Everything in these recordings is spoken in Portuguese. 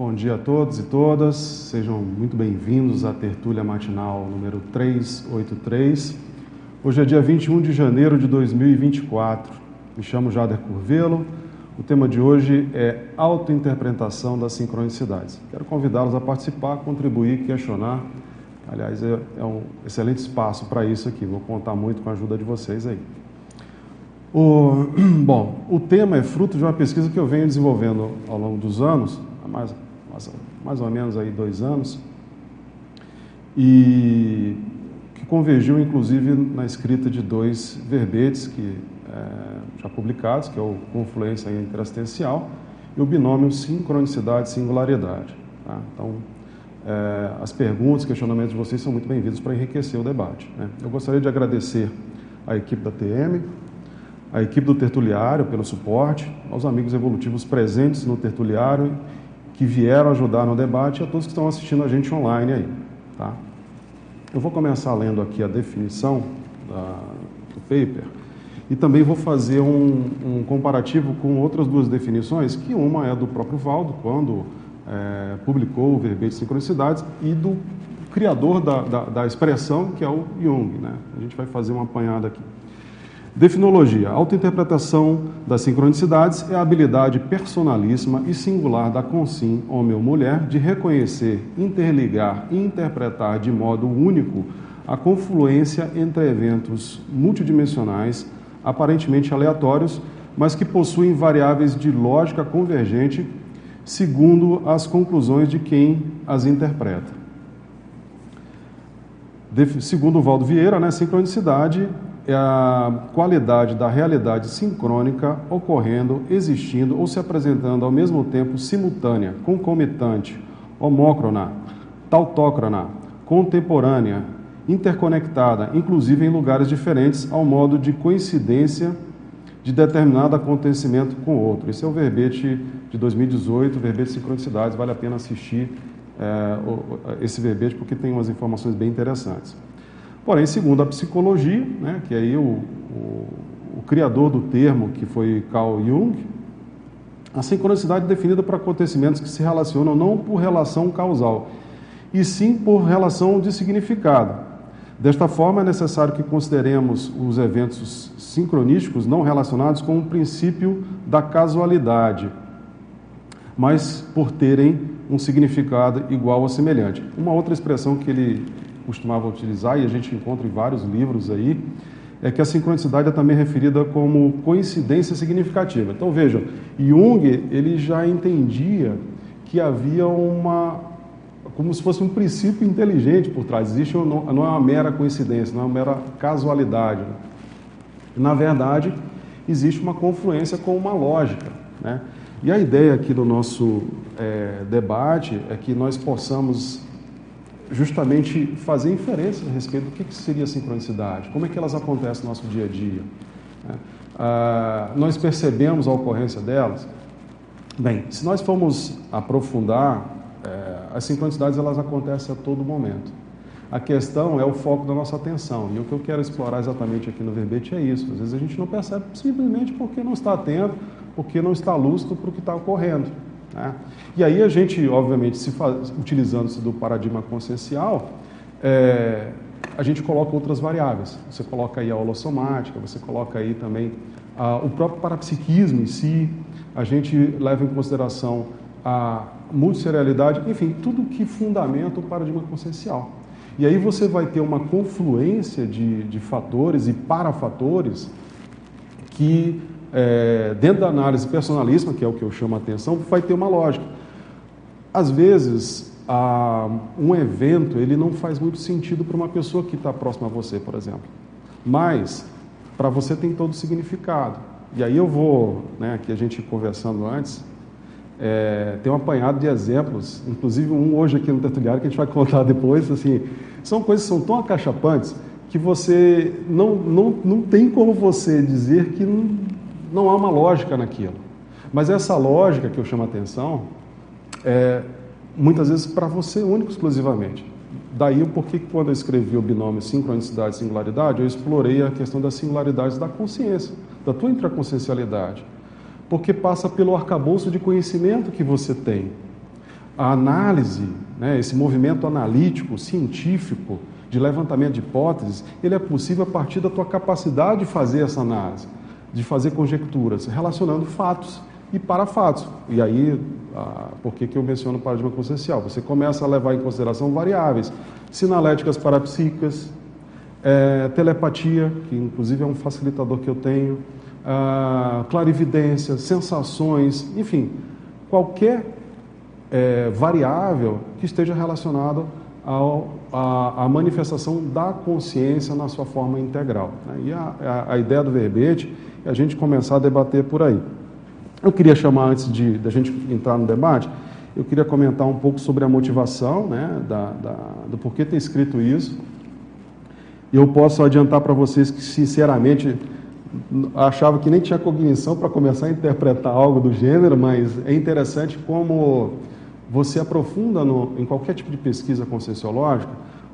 Bom dia a todos e todas, sejam muito bem-vindos à tertúlia matinal número 383. Hoje é dia 21 de janeiro de 2024. Me chamo Jader Curvelo. O tema de hoje é autointerpretação das sincronicidades. Quero convidá-los a participar, contribuir, questionar. Aliás, é, é um excelente espaço para isso aqui. Vou contar muito com a ajuda de vocês aí. O, bom, o tema é fruto de uma pesquisa que eu venho desenvolvendo ao longo dos anos, há mais, mais, ou menos aí dois anos, e que convergiu inclusive na escrita de dois verbetes que é, já publicados, que é o Confluência Interassistencial e o binômio Sincronicidade-Singularidade. Tá? Então, é, as perguntas, questionamentos de vocês são muito bem-vindos para enriquecer o debate. Né? Eu gostaria de agradecer à equipe da TM, à equipe do Tertuliário pelo suporte, aos amigos evolutivos presentes no Tertuliário que vieram ajudar no debate e a todos que estão assistindo a gente online aí. Tá? Eu vou começar lendo aqui a definição da, do paper e também vou fazer um, um, comparativo com outras duas definições, que uma é do próprio Valdo, quando é, publicou o verbete de sincronicidades, e do criador da, da, da expressão, que é o Jung. Né? A gente vai fazer uma apanhada aqui. Definologia. Autointerpretação das sincronicidades é a habilidade personalíssima e singular da consim, homem ou mulher, de reconhecer, interligar e interpretar de modo único a confluência entre eventos multidimensionais, aparentemente aleatórios, mas que possuem variáveis de lógica convergente segundo as conclusões de quem as interpreta. Segundo Valdo Vieira, né, sincronicidade a qualidade da realidade sincrônica ocorrendo, existindo ou se apresentando ao mesmo tempo simultânea, concomitante, homócrona, tautócrona, contemporânea, interconectada, inclusive em lugares diferentes, ao modo de coincidência de determinado acontecimento com outro. Esse é o verbete de 2018, o verbete de sincronicidades, vale a pena assistir é, esse verbete porque tem umas informações bem interessantes. Porém, segundo a psicologia, né, que aí o, o, o criador do termo, que foi Carl Jung, a sincronicidade é definida para acontecimentos que se relacionam não por relação causal, e sim por relação de significado. Desta forma, é necessário que consideremos os eventos sincronísticos não relacionados com o princípio da casualidade, mas por terem um significado igual ou semelhante. Uma outra expressão que ele costumava utilizar, e a gente encontra em vários livros aí, é que a sincronicidade é também referida como coincidência significativa. Então vejam, Jung ele já entendia que havia uma como se fosse um princípio inteligente por trás. Existe não, não é uma mera coincidência, não é uma mera casualidade. Na verdade, existe uma confluência com uma lógica, né? E a ideia aqui do nosso é, debate é que nós possamos justamente fazer inferências a respeito do que, que seria sincronicidade, como é que elas acontecem no nosso dia a dia. Né? Ah, nós percebemos a ocorrência delas? Bem, se nós formos aprofundar, é, as sincronicidades elas acontecem a todo momento. A questão é o foco da nossa atenção. E o que eu quero explorar exatamente aqui no verbete é isso. Às vezes a gente não percebe simplesmente porque não está atento, porque não está lúcido para o que está ocorrendo. Né? E aí a gente, obviamente, se utilizando-se do paradigma consciencial, é, a gente coloca outras variáveis. Você coloca aí a holossomática, você coloca aí também o próprio parapsiquismo em si, a gente leva em consideração a multisserialidade, enfim, tudo que fundamenta o paradigma consciencial. E aí você vai ter uma confluência de, de fatores e parafatores que é, dentro da análise personalíssima, que é o que eu chamo a atenção, vai ter uma lógica. Às vezes, a, um evento ele não faz muito sentido para uma pessoa que está próxima a você, por exemplo. Mas, para você tem todo o significado. E aí eu vou, né, aqui a gente conversando antes, é, tem um apanhado de exemplos, inclusive um hoje aqui no tertuliário que a gente vai contar depois, assim, são coisas que são tão acachapantes que você não, não, não tem como você dizer que não, não há uma lógica naquilo. Mas essa lógica que eu chamo a atenção é muitas vezes para você único exclusivamente. Daí o porquê que quando eu escrevi o binômio sincronicidade e singularidade, eu explorei a questão das singularidades da consciência, da tua intraconsciencialidade. Porque passa pelo arcabouço de conhecimento que você tem. a análise, né, esse movimento analítico, científico, de levantamento de hipóteses, ele é possível a partir da tua capacidade de fazer essa análise, de fazer conjecturas, relacionando fatos e para fatos. E aí, ah, por que, que eu menciono o paradigma consciencial? Você começa a levar em consideração variáveis, sinaléticas parapsíquicas, é, telepatia, que inclusive é um facilitador que eu tenho, ah, clarividência, sensações, enfim, qualquer é, variável que esteja relacionado à manifestação da consciência na sua forma integral. Né? E a, a, a, ideia do verbete a gente começar a debater por aí. Eu queria chamar, antes de, de a gente entrar no debate, eu queria comentar um pouco sobre a motivação, né, da, da, do porquê ter escrito isso. Eu posso adiantar para vocês que, sinceramente, achava que nem tinha cognição para começar a interpretar algo do gênero, mas é interessante como você aprofunda no, em qualquer tipo de pesquisa conscienciológica,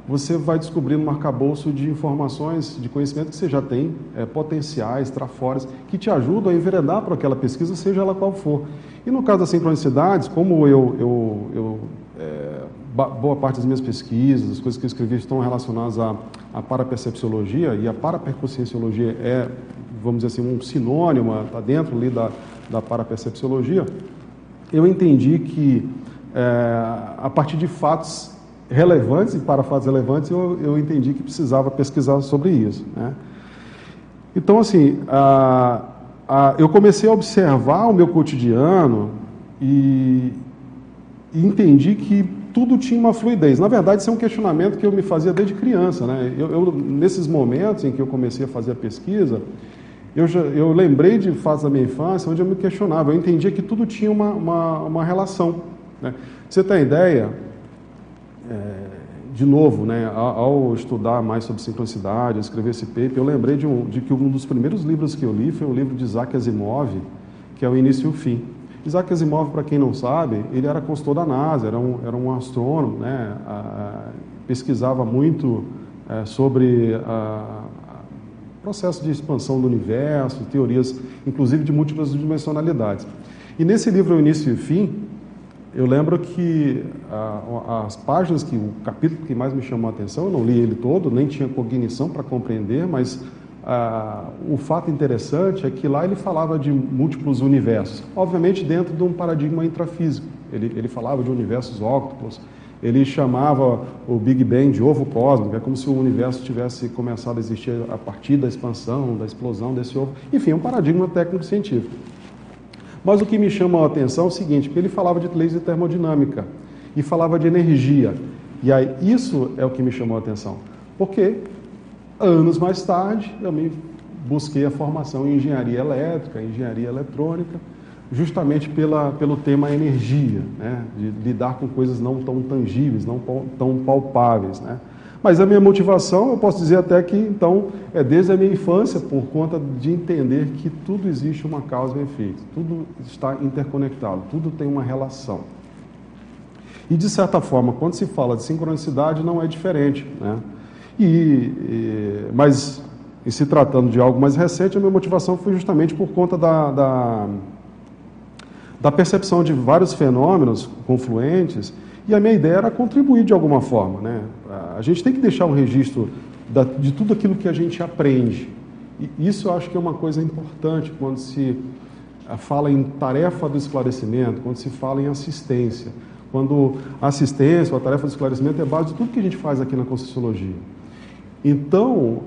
você vai descobrindo um arcabouço de informações, de conhecimento que você já tem, é, potenciais, trafores, que te ajudam a enveredar para aquela pesquisa, seja ela qual for. E no caso das sincronicidades, como eu, eu, eu é, boa parte das minhas pesquisas, as coisas que eu escrevi estão relacionadas à, à parapercepciologia, e a paraperconscienciologia é, vamos dizer assim, um sinônimo, está dentro ali da, da parapercepciologia, eu entendi que é, a partir de fatos relevantes e para fatos relevantes, eu, eu entendi que precisava pesquisar sobre isso. Né? Então, assim, a, a, eu comecei a observar o meu cotidiano e, e, entendi que tudo tinha uma fluidez. Na verdade, isso é um questionamento que eu me fazia desde criança. Né? Eu, eu nesses momentos em que eu comecei a fazer a pesquisa, eu, já, eu lembrei de fatos da minha infância onde eu me questionava. Eu entendia que tudo tinha uma, uma, uma relação. Né? Você tem ideia, é, de novo, né, ao, ao, estudar mais sobre sincronicidade, escrever esse paper, eu lembrei de, um, de que um dos primeiros livros que eu li foi o livro de Isaac Asimov, que é o Início e o Fim. Isaac Asimov, para quem não sabe, ele era consultor da NASA, era um, era um astrônomo, né, a, pesquisava muito é, sobre o processo de expansão do universo, teorias, inclusive de múltiplas dimensionalidades. E nesse livro, O Início e o Fim, eu lembro que ah, as páginas, que o capítulo que mais me chamou a atenção, eu não li ele todo, nem tinha cognição para compreender, mas o fato interessante é que lá ele falava de múltiplos universos, obviamente dentro de um paradigma intrafísico. Ele, ele falava de universos óctuplos, ele chamava o Big Bang de ovo cósmico, é como se o universo tivesse começado a existir a partir da expansão, da explosão desse ovo. Enfim, é um paradigma técnico-científico. Mas o que me chama a atenção é o seguinte, ele falava de leis de termodinâmica e falava de energia. E aí isso é o que me chamou a atenção. Porque anos mais tarde eu me busquei a formação em engenharia elétrica, engenharia eletrônica, justamente pela, pelo tema energia, né? de lidar com coisas não tão tangíveis, não tão palpáveis. Né? Mas a minha motivação, eu posso dizer até que, então, é desde a minha infância, por conta de entender que tudo existe uma causa e efeito, tudo está interconectado, tudo tem uma relação. E, de certa forma, quando se fala de sincronicidade, não é diferente. Né? E, e, mas, em se tratando de algo mais recente, a minha motivação foi justamente por conta da, da, da percepção de vários fenômenos confluentes e a minha ideia era contribuir de alguma forma. Né? A gente tem que deixar um registro da, de tudo aquilo que a gente aprende. E isso eu acho que é uma coisa importante quando se eh, fala em tarefa do esclarecimento, quando se fala em assistência. Quando a assistência ou a tarefa do esclarecimento é base de tudo que a gente faz aqui na Conscienciologia. Então,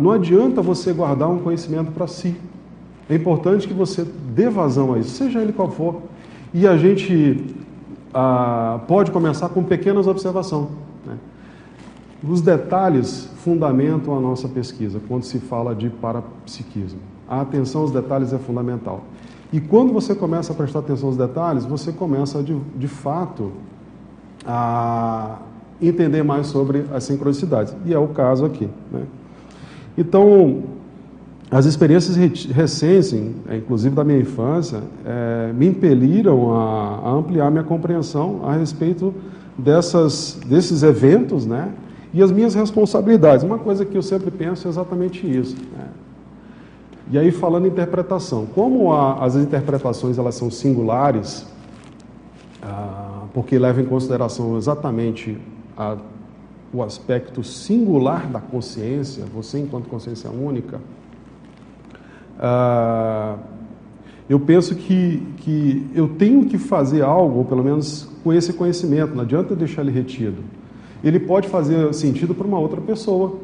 não adianta você guardar um conhecimento para si. É importante que você dê vazão a isso, seja ele qual for. E a gente ah, pode começar com pequenas observações. Né? Os detalhes fundamentam a nossa pesquisa quando se fala de parapsiquismo. A atenção aos detalhes é fundamental. E quando você começa a prestar atenção aos detalhes, você começa de, de fato a entender mais sobre as sincronicidades. E é o caso aqui. Né? Então, as experiências recentes, é, inclusive da minha infância, é, me impeliram a, a, ampliar minha compreensão a respeito dessas, desses eventos, né? E as minhas responsabilidades. Uma coisa que eu sempre penso é exatamente isso. Né? E aí falando em interpretação, como a, as interpretações elas são singulares, ah, porque leva em consideração exatamente a, o aspecto singular da consciência, você enquanto consciência única, ah, eu penso que, que eu tenho que fazer algo, ou pelo menos com esse conhecimento, não adianta deixar ele retido. Ele pode fazer sentido para uma outra pessoa,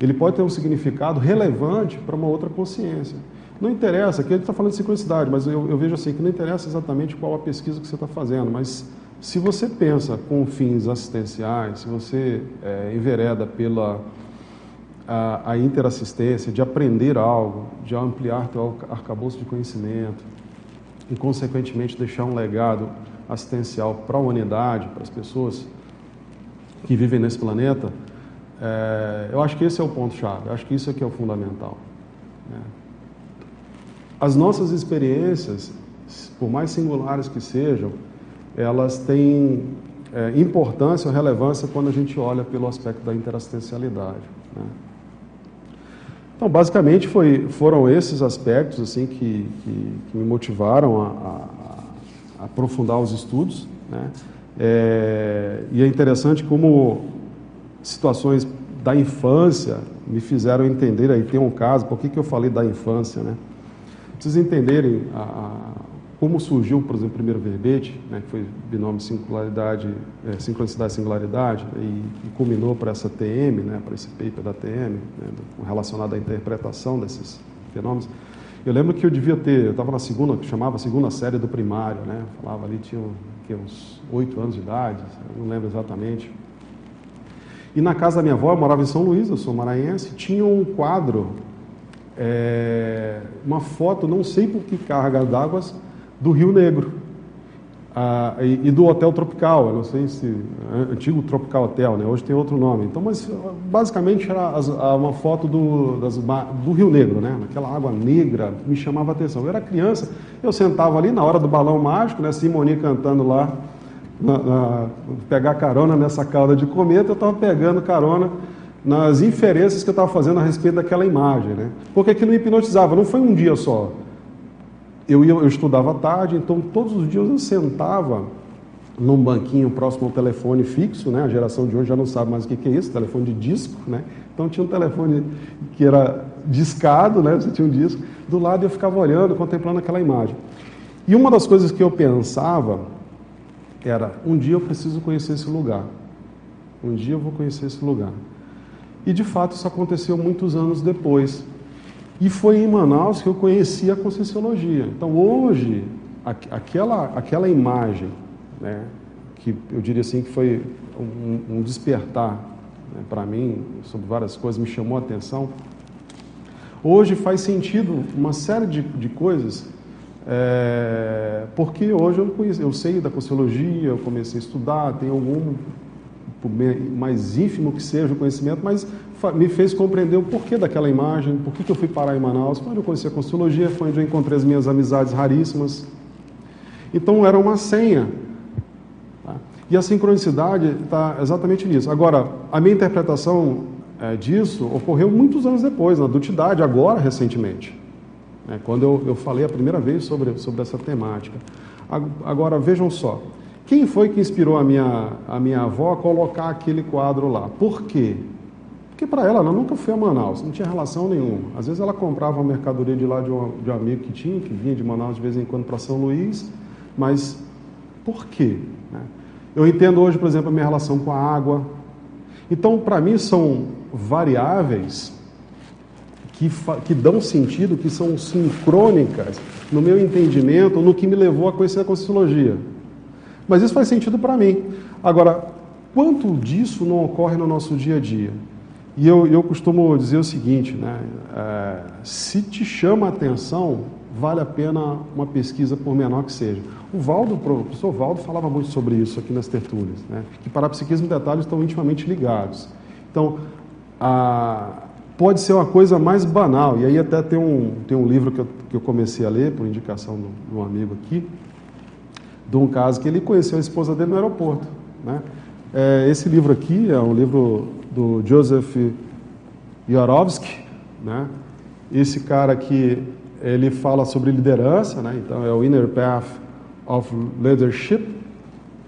ele pode ter um significado relevante para uma outra consciência. Não interessa, aqui a gente está falando de sincronicidade, mas eu, eu, vejo assim que não interessa exatamente qual a pesquisa que você está fazendo, mas se você pensa com fins assistenciais, se você é, envereda pela a, a, interassistência, de aprender algo, de ampliar teu arcabouço de conhecimento e, consequentemente, deixar um legado assistencial para a humanidade, para as pessoas que vivem nesse planeta, é, eu acho que esse é o ponto-chave, acho que isso aqui é o fundamental. Né? As nossas experiências, por mais singulares que sejam, elas têm é, importância ou relevância quando a gente olha pelo aspecto da interassistencialidade. Né? Então, basicamente, foi, foram esses aspectos assim que, que, que me motivaram a, a, aprofundar os estudos. Né? É, e é interessante como situações da infância me fizeram entender, aí tem um caso, por que, que eu falei da infância, né? Vocês entenderem a, a, como surgiu, por exemplo, o primeiro verbete, né, que foi binômio singularidade, é, sincronicidade singularidade, e, e culminou para essa TM, né, para esse paper da TM, né, relacionado à interpretação desses fenômenos. Eu lembro que eu devia ter, eu estava na segunda, que chamava segunda série do primário, né, falava ali, tinha que, uns oito anos de idade, não lembro exatamente. E na casa da minha avó, eu morava em São Luís, eu sou maranhense, tinha um quadro é, uma foto, não sei por que carga d'água, do Rio Negro ah, e, e, do Hotel Tropical, eu não sei se é, antigo Tropical Hotel, né? Hoje tem outro nome. Então, mas basicamente era as, uma foto do, das, do Rio Negro, né? Aquela água negra me chamava a atenção. Eu era criança, eu sentava ali na hora do balão mágico, né? Simoni cantando lá, na, na, pegar carona nessa cauda de cometa, eu estava pegando carona nas inferências que eu estava fazendo a respeito daquela imagem, né? Porque aquilo me hipnotizava, não foi um dia só. Eu, ia, eu estudava à tarde, então todos os dias eu sentava num banquinho próximo ao telefone fixo, né? A geração de hoje já não sabe mais o que é isso, telefone de disco, né? Então tinha um telefone que era discado, né? Você tinha um disco. Do lado eu ficava olhando, contemplando aquela imagem. E uma das coisas que eu pensava era: um dia eu preciso conhecer esse lugar. Um dia eu vou conhecer esse lugar. E de fato isso aconteceu muitos anos depois. E foi em Manaus que eu conheci a Conscienciologia. Então hoje, aquela, aquela imagem, né, que eu diria assim que foi um, um despertar né, para mim sobre várias coisas, me chamou a atenção. Hoje faz sentido uma série de, de coisas, é, porque hoje eu, conheci, eu sei da Conscienciologia, eu comecei a estudar, tem algum por mais ínfimo que seja o conhecimento, mas me fez compreender o porquê daquela imagem, por que eu fui parar em Manaus. Quando eu conheci a Constologia, foi onde eu encontrei as minhas amizades raríssimas. Então era uma senha. Tá? E a sincronicidade está exatamente nisso. Agora, a minha interpretação é, disso ocorreu muitos anos depois, na adultidade, agora, recentemente. Né? Quando eu, eu falei a primeira vez sobre, sobre essa temática. Agora, vejam só. Quem foi que inspirou a minha, a minha avó a colocar aquele quadro lá? Por quê? Porque para ela, ela nunca foi a Manaus, não tinha relação nenhuma. Às vezes ela comprava uma mercadoria de lá de um, de um amigo que tinha, que vinha de Manaus de vez em quando para São Luís, mas por quê? Né? Eu entendo hoje, por exemplo, a minha relação com a água. Então, para mim, são variáveis que, que dão sentido, que são sincrônicas no meu entendimento, no que me levou a conhecer a Conscienciologia. Mas isso faz sentido para mim. Agora, quanto disso não ocorre no nosso dia a dia? E eu, eu costumo dizer o seguinte, né? É, se te chama a atenção, vale a pena uma pesquisa por menor que seja. O Valdo, o professor Valdo falava muito sobre isso aqui nas tertúlias, né? que parapsiquismo e detalhes estão intimamente ligados. Então, a, pode ser uma coisa mais banal, e aí até tem um, tem um livro que eu, que eu comecei a ler, por indicação de um amigo aqui, de um caso que ele conheceu a esposa dele no aeroporto. Né? É, esse livro aqui é um livro do Joseph Yorovsky, né? Esse cara aqui, ele fala sobre liderança, né? Então é o Inner Path of Leadership.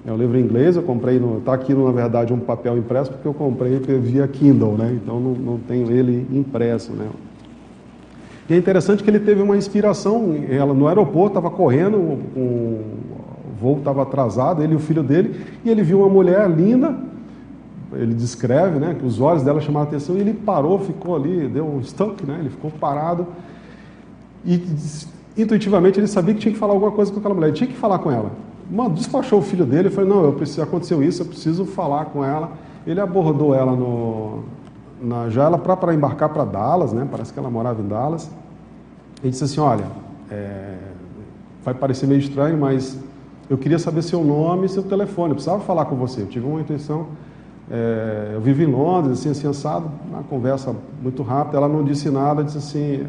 É um livro em inglês, eu comprei, está aqui na verdade um papel impresso, porque eu comprei via Kindle, né? então não, não tenho ele impresso. Né? E é interessante que ele teve uma inspiração, ela no aeroporto estava correndo, o voo estava atrasado, ele e o filho dele, e ele viu uma mulher linda, ele descreve, né, que os olhos dela chamaram a atenção, e ele parou, ficou ali, deu um stuck, né, ele ficou parado, e intuitivamente ele sabia que tinha que falar alguma coisa com aquela mulher, ele tinha que falar com ela. Mano, despachou o filho dele e falou: Não, eu preciso, aconteceu isso, eu preciso falar com ela. Ele abordou ela no, na, já ela para embarcar para Dallas, né? Parece que ela morava em Dallas. Ele disse assim: Olha, é, vai parecer meio estranho, mas eu queria saber seu nome e seu telefone. Eu precisava falar com você. Eu tive uma intenção. É, eu vivo em Londres, assim, assim, assado, uma conversa muito rápida. Ela não disse nada, disse assim: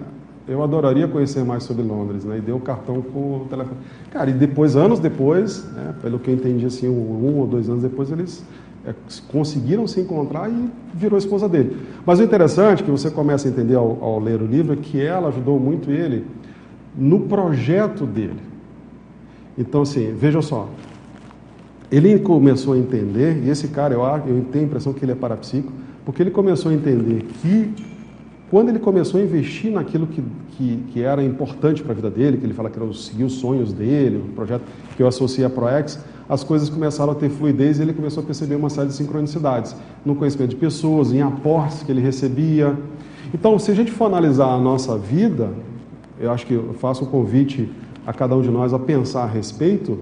eu adoraria conhecer mais sobre Londres, né? E deu o cartão com o telefone. Cara, e depois, anos depois, né, pelo que eu entendi, assim, um, ou dois anos depois, eles é, conseguiram se encontrar e virou esposa dele. Mas o interessante, que você começa a entender ao, ao ler o livro, é que ela ajudou muito ele no projeto dele. Então, assim, veja só. Ele começou a entender, e esse cara, eu, eu tenho a impressão que ele é parapsíquico, porque ele começou a entender que quando ele começou a investir naquilo que, que, que era importante para a vida dele, que ele fala que era seguir os sonhos dele, o projeto que eu associei a ProEx, as coisas começaram a ter fluidez e ele começou a perceber uma série de sincronicidades no conhecimento de pessoas, em aportes que ele recebia. Então, se a gente for analisar a nossa vida, eu acho que eu faço um convite a cada um de nós a pensar a respeito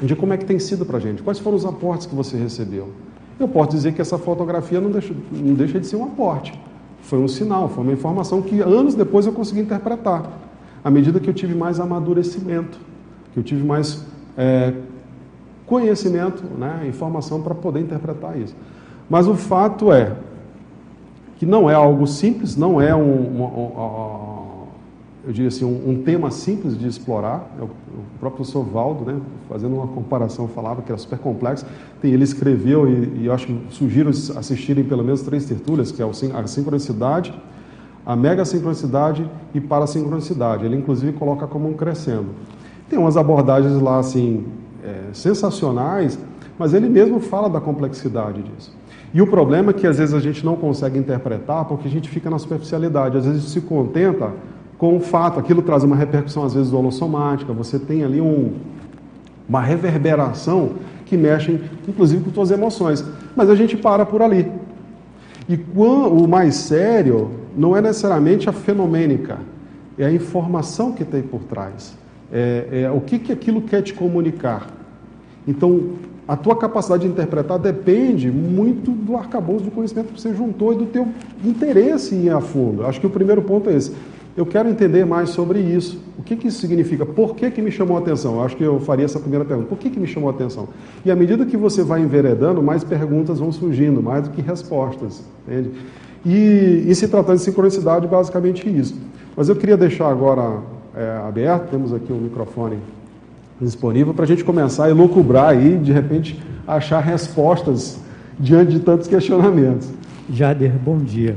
de como é que tem sido para a gente, quais foram os aportes que você recebeu. Eu posso dizer que essa fotografia não deixa, não deixa de ser um aporte. Foi um sinal, foi uma informação que anos depois eu consegui interpretar. À medida que eu tive mais amadurecimento, que eu tive mais é, conhecimento, né, informação para poder interpretar isso. Mas o fato é que não é algo simples, não é um, um, um, eu diria assim, um, um, tema simples de explorar. É o, o próprio professor Valdo, né, fazendo uma comparação, falava que era super complexo. Ele escreveu, e, e acho que sugiro assistirem pelo menos três tertúlias, que é a sincronicidade, a mega sincronicidade e parasincronicidade. Ele, inclusive, coloca como um crescendo. Tem umas abordagens lá, assim, é, sensacionais, mas ele mesmo fala da complexidade disso. E o problema é que às vezes a gente não consegue interpretar porque a gente fica na superficialidade, às vezes se contenta com o fato, aquilo traz uma repercussão às vezes holossomática, você tem ali um, uma reverberação que mexe inclusive com suas emoções, mas a gente para por ali. E o mais sério não é necessariamente a fenomênica, é a informação que tem por trás, é, é o que, que aquilo quer te comunicar. Então, a tua capacidade de interpretar depende muito do arcabouço do conhecimento que você juntou e do teu interesse em ir a fundo. Acho que o primeiro ponto é esse eu quero entender mais sobre isso. O que, que isso significa? Por que, que me chamou a atenção? Eu acho que eu faria essa primeira pergunta. Por que, que me chamou a atenção? E à medida que você vai enveredando, mais perguntas vão surgindo, mais do que respostas. Entende? E, e se tratando de sincronicidade, basicamente isso. Mas eu queria deixar agora é, aberto, temos aqui um microfone disponível, para a gente começar a elucubrar e, de repente, achar respostas diante de tantos questionamentos. Jader, bom dia.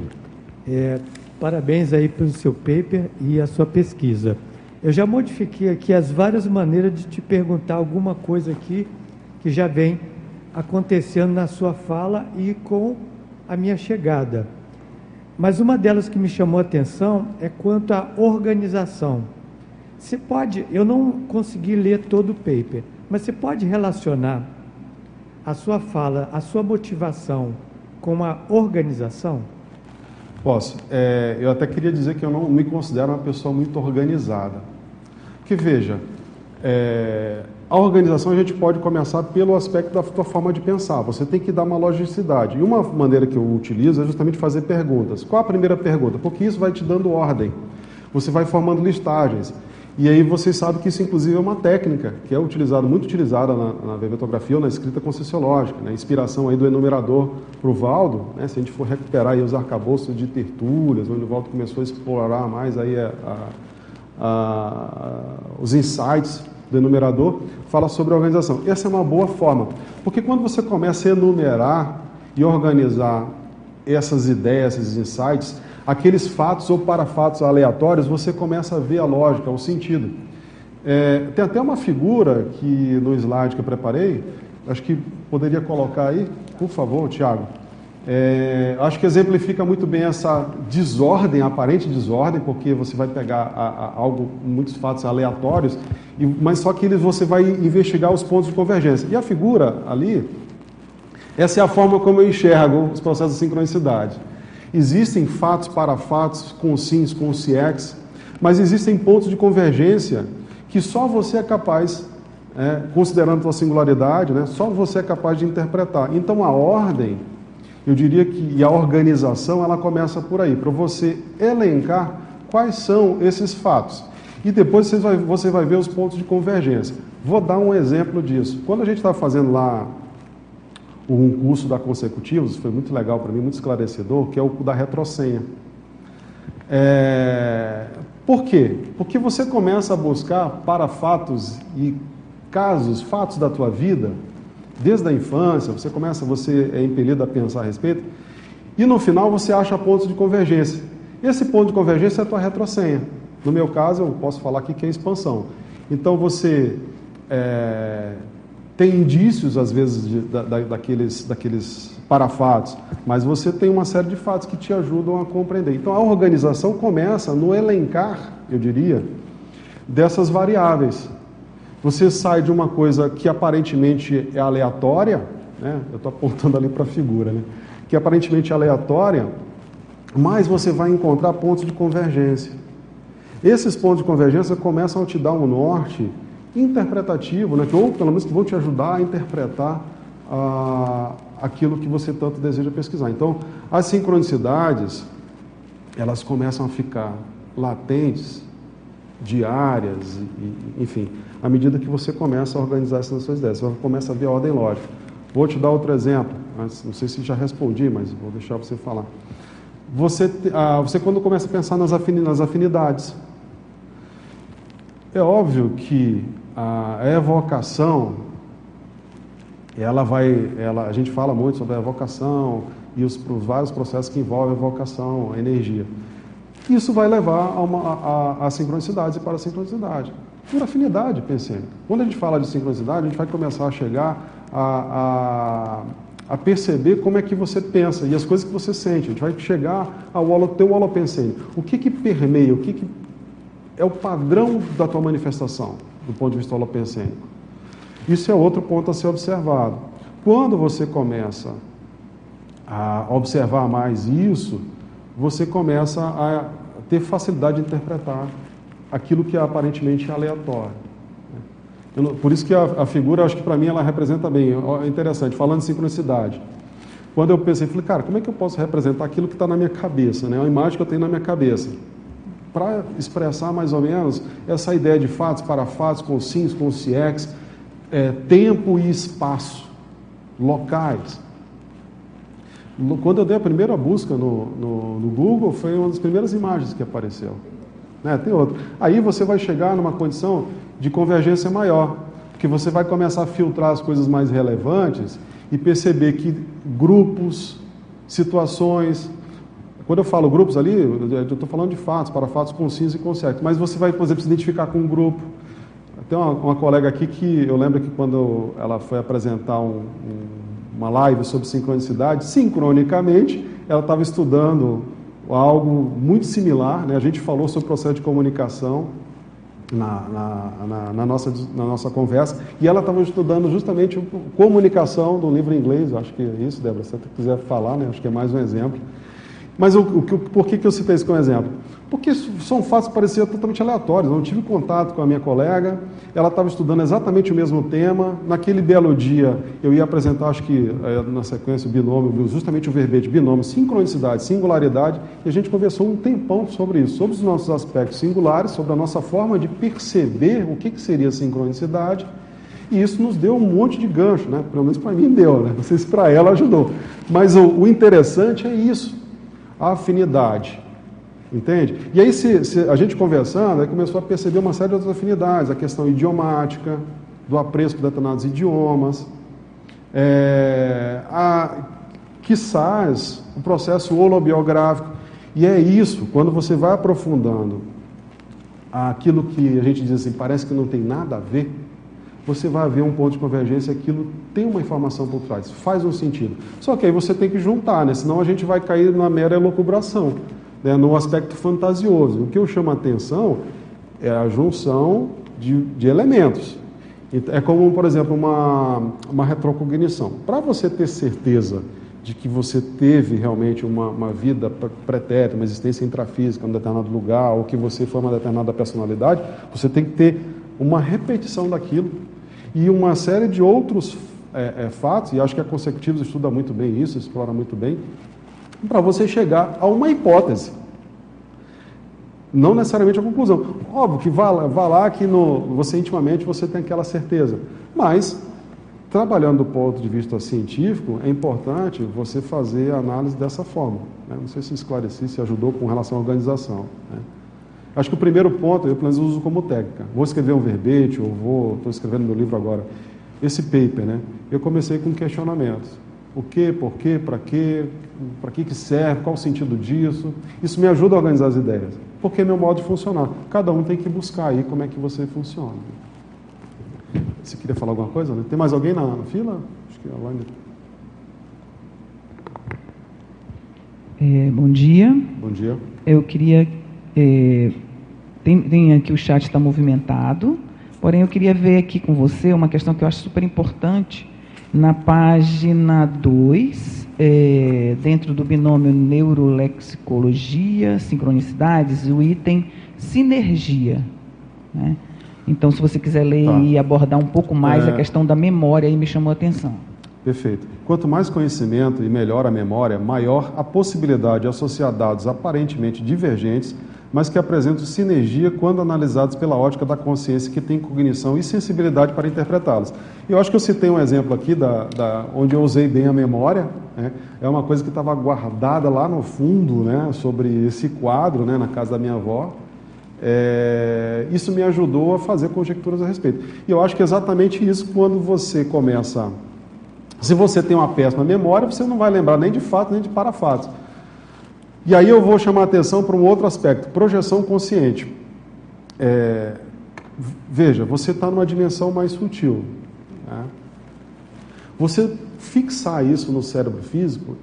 É, Parabéns aí pelo seu paper e a sua pesquisa. Eu já modifiquei aqui as várias maneiras de te perguntar alguma coisa aqui que já vem acontecendo na sua fala e com a minha chegada. Mas uma delas que me chamou a atenção é quanto à organização. Você pode, eu não consegui ler todo o paper, mas você pode relacionar a sua fala, a sua motivação com a organização? Posso. É, eu até queria dizer que eu não me considero uma pessoa muito organizada. Porque, veja, é, a organização a gente pode começar pelo aspecto da tua forma de pensar. Você tem que dar uma logicidade. E uma maneira que eu utilizo é justamente fazer perguntas. Qual a primeira pergunta? Porque isso vai te dando ordem. Você vai formando listagens. E aí vocês sabem que isso inclusive é uma técnica que é utilizada, muito utilizada na, na ou na escrita concessiológica, né? inspiração aí do enumerador para o Valdo, né? se a gente for recuperar aí os arcabouços de tertúlias, onde o Valdo começou a explorar mais aí a, a, a, os insights do enumerador, fala sobre a organização. Essa é uma boa forma, porque quando você começa a enumerar e organizar essas ideias, esses insights, aqueles fatos ou parafatos aleatórios, você começa a ver a lógica, o sentido. É, tem até uma figura que no slide que eu preparei, Acho que poderia colocar aí, por favor, Tiago. É, acho que exemplifica muito bem essa desordem, aparente desordem, porque você vai pegar a, a, algo, muitos fatos aleatórios, e, mas só que eles, você vai investigar os pontos de convergência. E a figura ali, essa é a forma como eu enxergo os processos de sincronicidade. Existem fatos para fatos, com sims, com ciex, mas existem pontos de convergência que só você é capaz, é, considerando a sua singularidade, né, só você é capaz de interpretar. Então a ordem eu diria que e a organização ela começa por aí, para você elencar quais são esses fatos. E depois você vai, você vai ver os pontos de convergência. Vou dar um exemplo disso. Quando a gente está fazendo lá um curso da Consecutivos, foi muito legal para mim, muito esclarecedor, que é o da retrocenha. É... Por quê? Porque você começa a buscar para fatos e casos, fatos da tua vida, desde a infância, você começa, você é impelido a pensar a respeito, e no final você acha pontos de convergência. Esse ponto de convergência é a tua retrocenha. No meu caso, eu posso falar aqui que é expansão. Então você é, tem indícios, às vezes, de, da, daqueles, daqueles parafatos, mas você tem uma série de fatos que te ajudam a compreender. Então a organização começa no elencar, eu diria, dessas variáveis. Você sai de uma coisa que aparentemente é aleatória, né? eu estou apontando ali para a figura, né? que aparentemente é aleatória, mas você vai encontrar pontos de convergência. Esses pontos de convergência começam a te dar um norte interpretativo, né? ou pelo menos vão te ajudar a interpretar ah, aquilo que você tanto deseja pesquisar. Então, as sincronicidades, elas começam a ficar latentes, diárias, e, enfim, à medida que você começa a organizar essas suas ideias. Você começa a ver a ordem lógica. Vou te dar outro exemplo, não sei se já respondi, mas vou deixar você falar. Você, ah, você quando começa a pensar nas, afinidades, é óbvio que a evocação, ela vai, ela, a gente fala muito sobre a evocação e os, os vários processos que envolvem a evocação, a energia. Isso vai levar a, uma, a, a, e para a sincronicidade por afinidade pensênica. Quando a gente fala de sincronicidade, a gente vai começar a chegar a, a, a, perceber como é que você pensa e as coisas que você sente. A gente vai chegar ao teu holopensênico. O que que permeia, o que, que é o padrão da tua manifestação, do ponto de vista holopensênico. Isso é outro ponto a ser observado. Quando você começa a observar mais isso, você começa a ter facilidade de interpretar aquilo que é aparentemente aleatório. Por isso que a, a figura, acho que para mim ela representa bem, é interessante, falando de sincronicidade. Quando eu pensei, falei, cara, como é que eu posso representar aquilo que está na minha cabeça, né? a imagem que eu tenho na minha cabeça? Para expressar mais ou menos essa ideia de fatos, para fatos, com sims, com ciex, é, tempo e espaço, locais. Quando eu dei a primeira busca no, no, no Google, foi uma das primeiras imagens que apareceu. Né? Tem outro. Aí você vai chegar numa condição de convergência maior, porque você vai começar a filtrar as coisas mais relevantes e perceber que grupos, situações. Quando eu falo grupos ali, eu estou falando de fatos, para fatos concisos e concertos, mas você vai, por exemplo, se identificar com um grupo. Tem uma, uma colega aqui que eu lembro que quando ela foi apresentar um, um, uma live sobre sincronicidade, sincronicamente, ela estava estudando algo muito similar. Né? A gente falou sobre o processo de comunicação na, na, na, na nossa, na nossa conversa e ela estava estudando justamente comunicação do livro em inglês. Acho que é isso, Débora, se você quiser falar, né? acho que é mais um exemplo. Mas o, o, por que, que eu citei isso como exemplo? Porque são fatos que pareciam totalmente aleatórios. Eu não tive contato com a minha colega, ela estava estudando exatamente o mesmo tema. Naquele belo dia, eu ia apresentar, acho que é, na sequência, o binômio, justamente o verbete binômio, sincronicidade, singularidade, e a gente conversou um tempão sobre isso, sobre os nossos aspectos singulares, sobre a nossa forma de perceber o que, que seria sincronicidade. E isso nos deu um monte de gancho, né? pelo menos para mim deu, né? não sei se para ela ajudou. Mas o, o interessante é isso, afinidade Entende? E aí, se, se a gente conversando, aí começou a perceber uma série de outras afinidades, a questão idiomática, do apreço por determinados idiomas, é, a, quizás o processo holobiográfico. E é isso, quando você vai aprofundando aquilo que a gente diz assim, parece que não tem nada a ver, você vai ver um ponto de convergência, aquilo tem uma informação por trás, faz um sentido. Só que aí você tem que juntar, né? senão a gente vai cair na mera elucubração, né? no aspecto fantasioso. O que eu chamo a atenção é a junção de, de elementos. É como, por exemplo, uma, uma retrocognição. Para você ter certeza de que você teve realmente uma, uma vida pretérita, uma existência intrafísica em um determinado lugar, ou que você foi uma determinada personalidade, você tem que ter uma repetição daquilo e uma série de outros é, é, fatos, e acho que a Consecutivos estuda muito bem isso, explora muito bem, para você chegar a uma hipótese. Não necessariamente a conclusão. Óbvio que vá, vá lá que no, você intimamente você tem aquela certeza. Mas, trabalhando do ponto de vista científico, é importante você fazer a análise dessa forma. Né? Não sei se esclareci, se ajudou com relação à organização. Né? Acho que o primeiro ponto, eu pelo menos uso como técnica. Vou escrever um verbete, ou vou, estou escrevendo meu livro agora. Esse paper, né? Eu comecei com questionamentos. O que, por quê, para quê, para que, que serve, qual o sentido disso. Isso me ajuda a organizar as ideias. Porque é meu modo de funcionar. Cada um tem que buscar aí como é que você funciona. Você queria falar alguma coisa? Né? Tem mais alguém na, na fila? Acho que a Laine... É, bom dia. Bom dia. Eu queria é, tem, tem, aqui o chat está movimentado, porém eu queria ver aqui com você uma questão que eu acho super importante. Na página 2, é, dentro do binômio neurolexicologia, sincronicidades, o item sinergia. Né? Então, se você quiser ler tá. e abordar um pouco mais é... a questão da memória, aí me chamou a atenção. Perfeito. Quanto mais conhecimento e melhor a memória, maior a possibilidade de associar dados aparentemente divergentes mas que apresentam sinergia quando analisados pela ótica da consciência que tem cognição e sensibilidade para interpretá-las. E eu acho que eu citei um exemplo aqui da, da onde eu usei bem a memória, né? é uma coisa que estava guardada lá no fundo, né? sobre esse quadro, né? na casa da minha avó. É, isso me ajudou a fazer conjecturas a respeito. E eu acho que é exatamente isso quando você começa. Se você tem uma péssima memória, você não vai lembrar nem de fato nem de parafatos. E aí eu vou chamar a atenção para um outro aspecto, projeção consciente. É, veja, você está numa dimensão mais sutil. Né? Você fixar isso no cérebro físico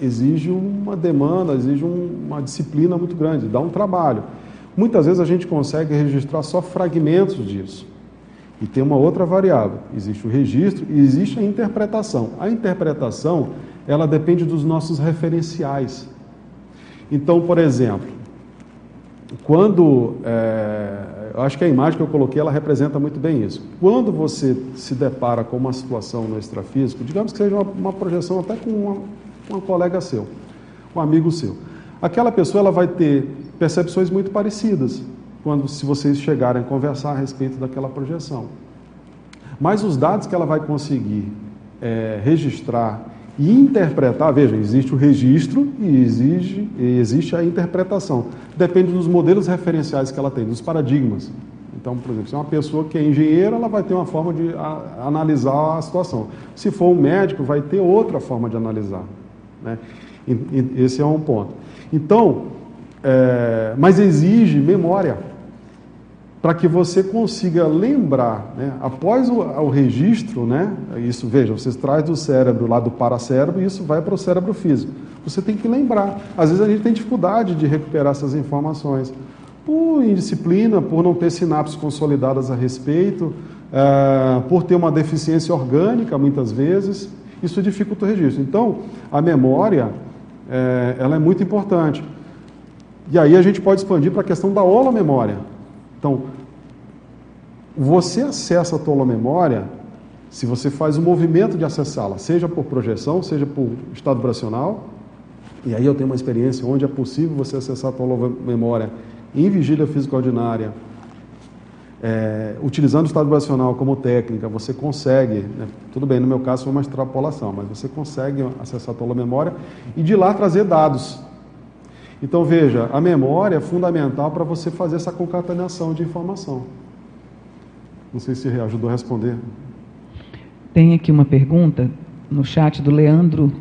exige uma demanda, exige um, uma disciplina muito grande, dá um trabalho. Muitas vezes a gente consegue registrar só fragmentos disso. E tem uma outra variável, existe o registro e existe a interpretação. A interpretação, ela depende dos nossos referenciais. Então, por exemplo, quando. É, eu acho que a imagem que eu coloquei ela representa muito bem isso. Quando você se depara com uma situação no extrafísico, digamos que seja uma, uma projeção até com uma, uma colega seu, um amigo seu, aquela pessoa ela vai ter percepções muito parecidas quando se vocês chegarem a conversar a respeito daquela projeção. Mas os dados que ela vai conseguir é, registrar e interpretar, veja, existe o registro e exige, existe a interpretação. Depende dos modelos referenciais que ela tem, dos paradigmas. Então, por exemplo, se é uma pessoa que é engenheira, ela vai ter uma forma de a, analisar a situação. Se for um médico, vai ter outra forma de analisar. Né? E, e, esse é um ponto. Então, é, mas exige memória para que você consiga lembrar, né? após o, o, registro, né? isso, veja, você traz do cérebro lá do paracérebro e isso vai para o cérebro físico. Você tem que lembrar. Às vezes a gente tem dificuldade de recuperar essas informações, por indisciplina, por não ter sinapses consolidadas a respeito, é, por ter uma deficiência orgânica, muitas vezes, isso dificulta o registro. Então, a memória, é, ela é muito importante. E aí a gente pode expandir para a questão da holomemória. Então, você acessa a tua memória se você faz o movimento de acessá-la, seja por projeção, seja por estado vibracional. E aí eu tenho uma experiência onde é possível você acessar a tua memória em vigília física ordinária, é, utilizando o estado vibracional como técnica, você consegue, né, tudo bem, no meu caso foi uma extrapolação, mas você consegue acessar a tua memória e de lá trazer dados então veja, a memória é fundamental para você fazer essa concatenação de informação. Não sei se ajudou a responder. Tem aqui uma pergunta no chat do Leandro.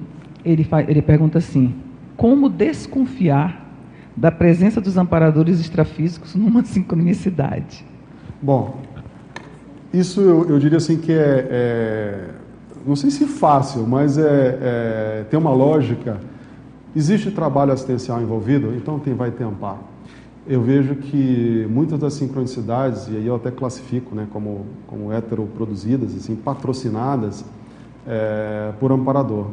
Ele, ele pergunta assim: Como desconfiar da presença dos amparadores extrafísicos numa sincronicidade? Bom, Isso eu, eu diria assim que é, é, não sei se fácil, mas é, é, tem uma lógica. Existe trabalho assistencial envolvido, então tem, vai ter amparo. Eu vejo que muitas das sincronicidades, e aí eu até classifico né, como, como heteroproduzidas, assim, patrocinadas é, por amparador.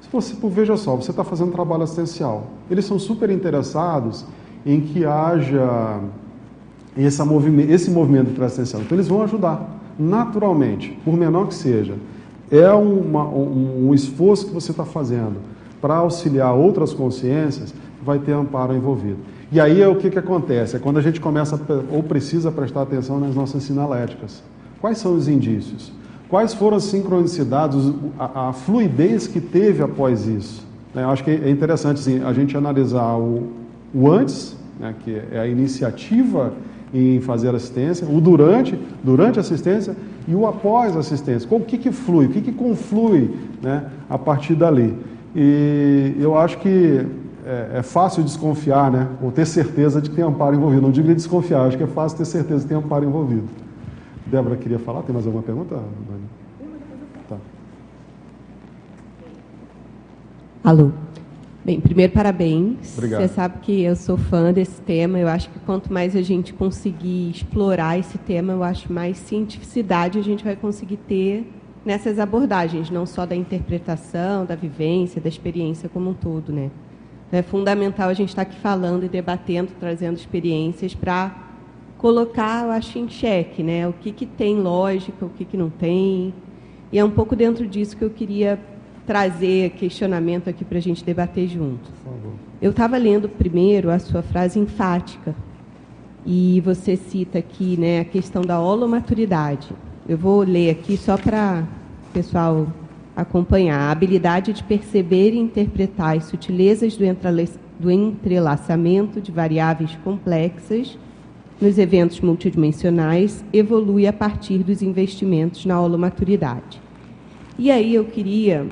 Se você, veja só, você está fazendo trabalho assistencial. Eles são super interessados em que haja esse movimento, esse movimento assistencial. Então, eles vão ajudar, naturalmente, por menor que seja. É uma, um, um esforço que você está fazendo para auxiliar outras consciências, vai ter amparo envolvido. E aí é o que, que acontece? É quando a gente começa ou precisa prestar atenção nas nossas sinaléticas. Quais são os indícios? Quais foram as sincronicidades, a, a fluidez que teve após isso? Eu acho que é interessante assim, a gente analisar o, o antes, né, que é a iniciativa em fazer assistência, o durante, durante a assistência e o após a assistência. O que, que flui, o que, que conflui né, a partir dali. E eu acho que é, é, fácil desconfiar, né, ou ter certeza de que tem amparo envolvido. Não digo desconfiar, acho que é fácil ter certeza de que tem amparo envolvido. Débora queria falar, tem mais alguma pergunta, Dani? Tá. Alô. Bem, primeiro, parabéns. Obrigado. Você sabe que eu sou fã desse tema. Eu acho que quanto mais a gente conseguir explorar esse tema, eu acho mais cientificidade a gente vai conseguir ter nessas abordagens, não só da interpretação, da vivência, da experiência como um todo, né? É fundamental a gente estar aqui falando e debatendo, trazendo experiências para colocar, eu acho, em xeque, né? O que, que tem lógica, o que, que não tem. E é um pouco dentro disso que eu queria trazer questionamento aqui para a gente debater junto. Eu estava lendo primeiro a sua frase enfática e você cita aqui né, a questão da holomaturidade. Eu vou ler aqui só para o pessoal acompanhar. A habilidade de perceber e interpretar as sutilezas do entrelaçamento de variáveis complexas nos eventos multidimensionais evolui a partir dos investimentos na holomaturidade. E aí eu queria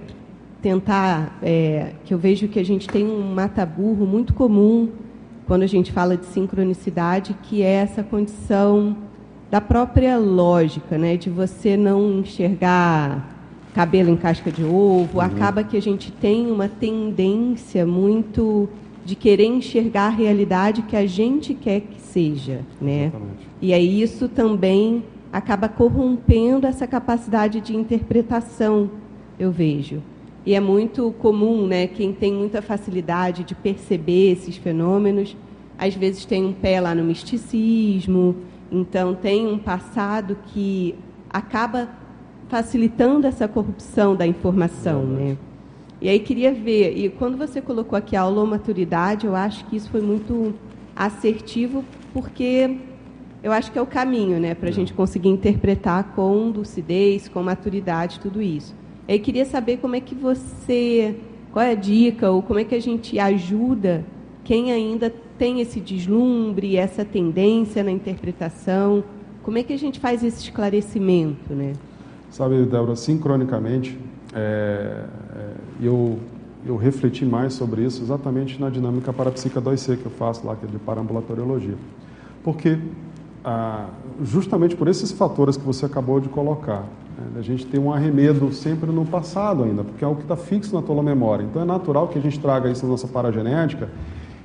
tentar, é, que eu vejo que a gente tem um mataburro muito comum quando a gente fala de sincronicidade, que é essa condição da própria lógica, né, de você não enxergar cabelo em casca de ovo, uhum. acaba que a gente tem uma tendência muito de querer enxergar a realidade que a gente quer que seja, né? Exatamente. E aí isso também acaba corrompendo essa capacidade de interpretação, eu vejo. E é muito comum, né, quem tem muita facilidade de perceber esses fenômenos, às vezes tem um pé lá no misticismo, então tem um passado que acaba facilitando essa corrupção da informação, né? E aí queria ver, e quando você colocou aqui a maturidade, eu acho que isso foi muito assertivo, porque eu acho que é o caminho, né, para a gente conseguir interpretar com lucidez, com maturidade, tudo isso. Eu queria saber como é que você, qual é a dica, ou como é que a gente ajuda quem ainda tem esse deslumbre, essa tendência na interpretação, como é que a gente faz esse esclarecimento, né? Sabe, Débora, sincronicamente, é, é, eu, eu refleti mais sobre isso exatamente na dinâmica parapsíquica 2C que eu faço lá, que é de parambulatoriologia. Porque, ah, justamente por esses fatores que você acabou de colocar, né, a gente tem um arremedo sempre no passado ainda, porque é algo que está fixo na tua memória. Então é natural que a gente traga isso na nossa paragenética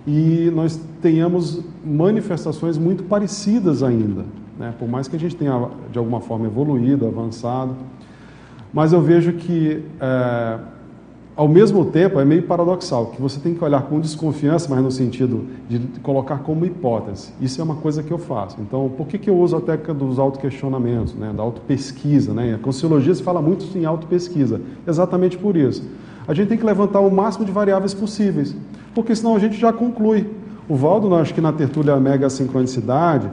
e nós tenhamos manifestações muito parecidas ainda, né? por mais que a gente tenha de alguma forma evoluído, avançado. Mas eu vejo que, é, ao mesmo tempo, é meio paradoxal, que você tem que olhar com desconfiança, mas no sentido de colocar como hipótese. Isso é uma coisa que eu faço. Então, por que, que eu uso a técnica dos autoquestionamentos, né, da autopesquisa? Né? A Consciologia se fala muito em autopesquisa, exatamente por isso. A gente tem que levantar o máximo de variáveis possíveis, porque senão a gente já conclui. O Valdo, acho que na tertúlia Mega Sincronicidade,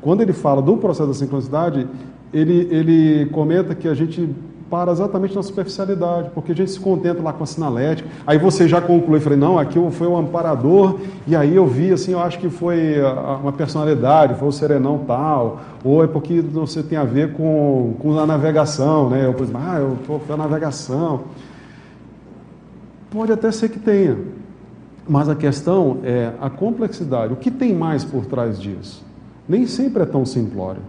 quando ele fala do processo da sincronicidade, ele, ele comenta que a gente para exatamente na superficialidade, porque a gente se contenta lá com a sinalética, aí você já conclui, falei, não, aqui foi o amparador, e aí eu vi, assim, eu acho que foi uma personalidade, foi o serenão tal, ou é porque você tem a ver com, com a navegação, né, eu, exemplo, ah, eu estou a navegação, pode até ser que tenha, mas a questão é a complexidade, o que tem mais por trás disso? Nem sempre é tão simplório.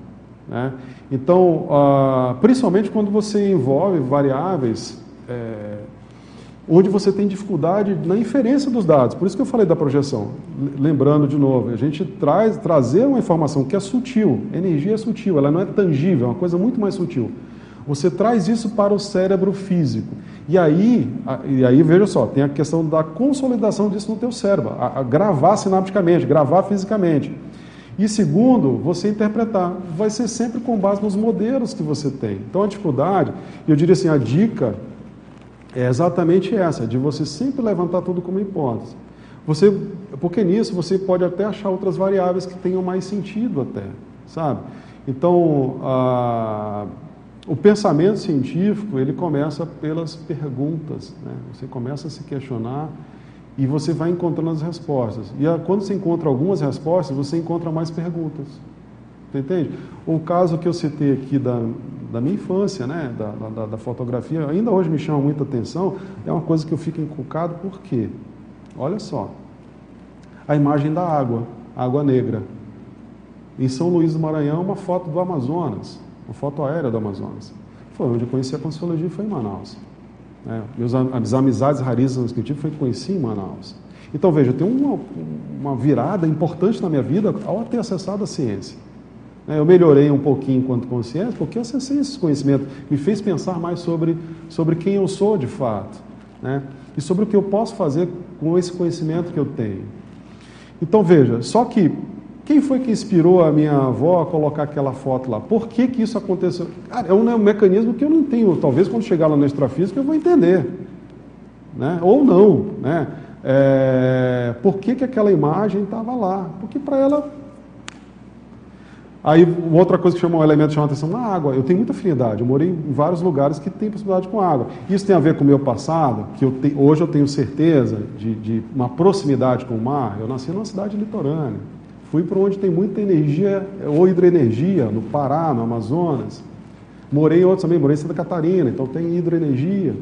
Né? Então, ah, principalmente quando você envolve variáveis é, onde você tem dificuldade na inferência dos dados. Por isso que eu falei da projeção. Lembrando de novo, a gente traz trazer uma informação que é sutil. Energia é sutil, ela não é tangível, é uma coisa muito mais sutil. Você traz isso para o cérebro físico. E aí, e aí veja só, tem a questão da consolidação disso no teu cérebro, a, a gravar sinapticamente, gravar fisicamente. E segundo, você interpretar. Vai ser sempre com base nos modelos que você tem. Então a dificuldade, eu diria assim, a dica é exatamente essa, de você sempre levantar tudo como hipótese. Você, porque nisso você pode até achar outras variáveis que tenham mais sentido até, sabe? Então, a, o pensamento científico, ele começa pelas perguntas, né? Você começa a se questionar e você vai encontrando as respostas. E a, quando você encontra algumas respostas, você encontra mais perguntas. Entende? O caso que eu citei aqui da, da minha infância, né, da, da, da, fotografia, ainda hoje me chama muita atenção, é uma coisa que eu fico encucado, por quê? Olha só, a imagem da água, água negra. Em São Luís do Maranhão, uma foto do Amazonas, uma foto aérea do Amazonas. Foi onde eu conheci a Consciologia, foi em Manaus. É, meus, as amizades raríssimas que eu tive foi que conheci em Manaus. Então, veja, tenho uma, uma virada importante na minha vida ao ter acessado a ciência. Né, eu melhorei um pouquinho enquanto consciência, porque acessei esse conhecimento, me fez pensar mais sobre, sobre quem eu sou de fato, né? e sobre o que eu posso fazer com esse conhecimento que eu tenho. Então veja, só que quem foi que inspirou a minha avó a colocar aquela foto lá? Por que, que isso aconteceu? Cara, é um, é um mecanismo que eu não tenho. Talvez quando chegar lá na extrafísica eu vou entender. Né? Ou não. Né? É, por que, que aquela imagem estava lá? Porque para ela Aí, outra coisa que chama um elemento a atenção, a água. Eu tenho muita afinidade. Eu morei em vários lugares que tem possibilidade com água. Isso tem a ver com o meu passado, que eu te, hoje eu tenho certeza de, de, uma proximidade com o mar. Eu nasci numa cidade litorânea. Fui para onde tem muita energia, ou hidroenergia, no Pará, no Amazonas. Morei em outros também, morei em Santa Catarina, então tem hidroenergia.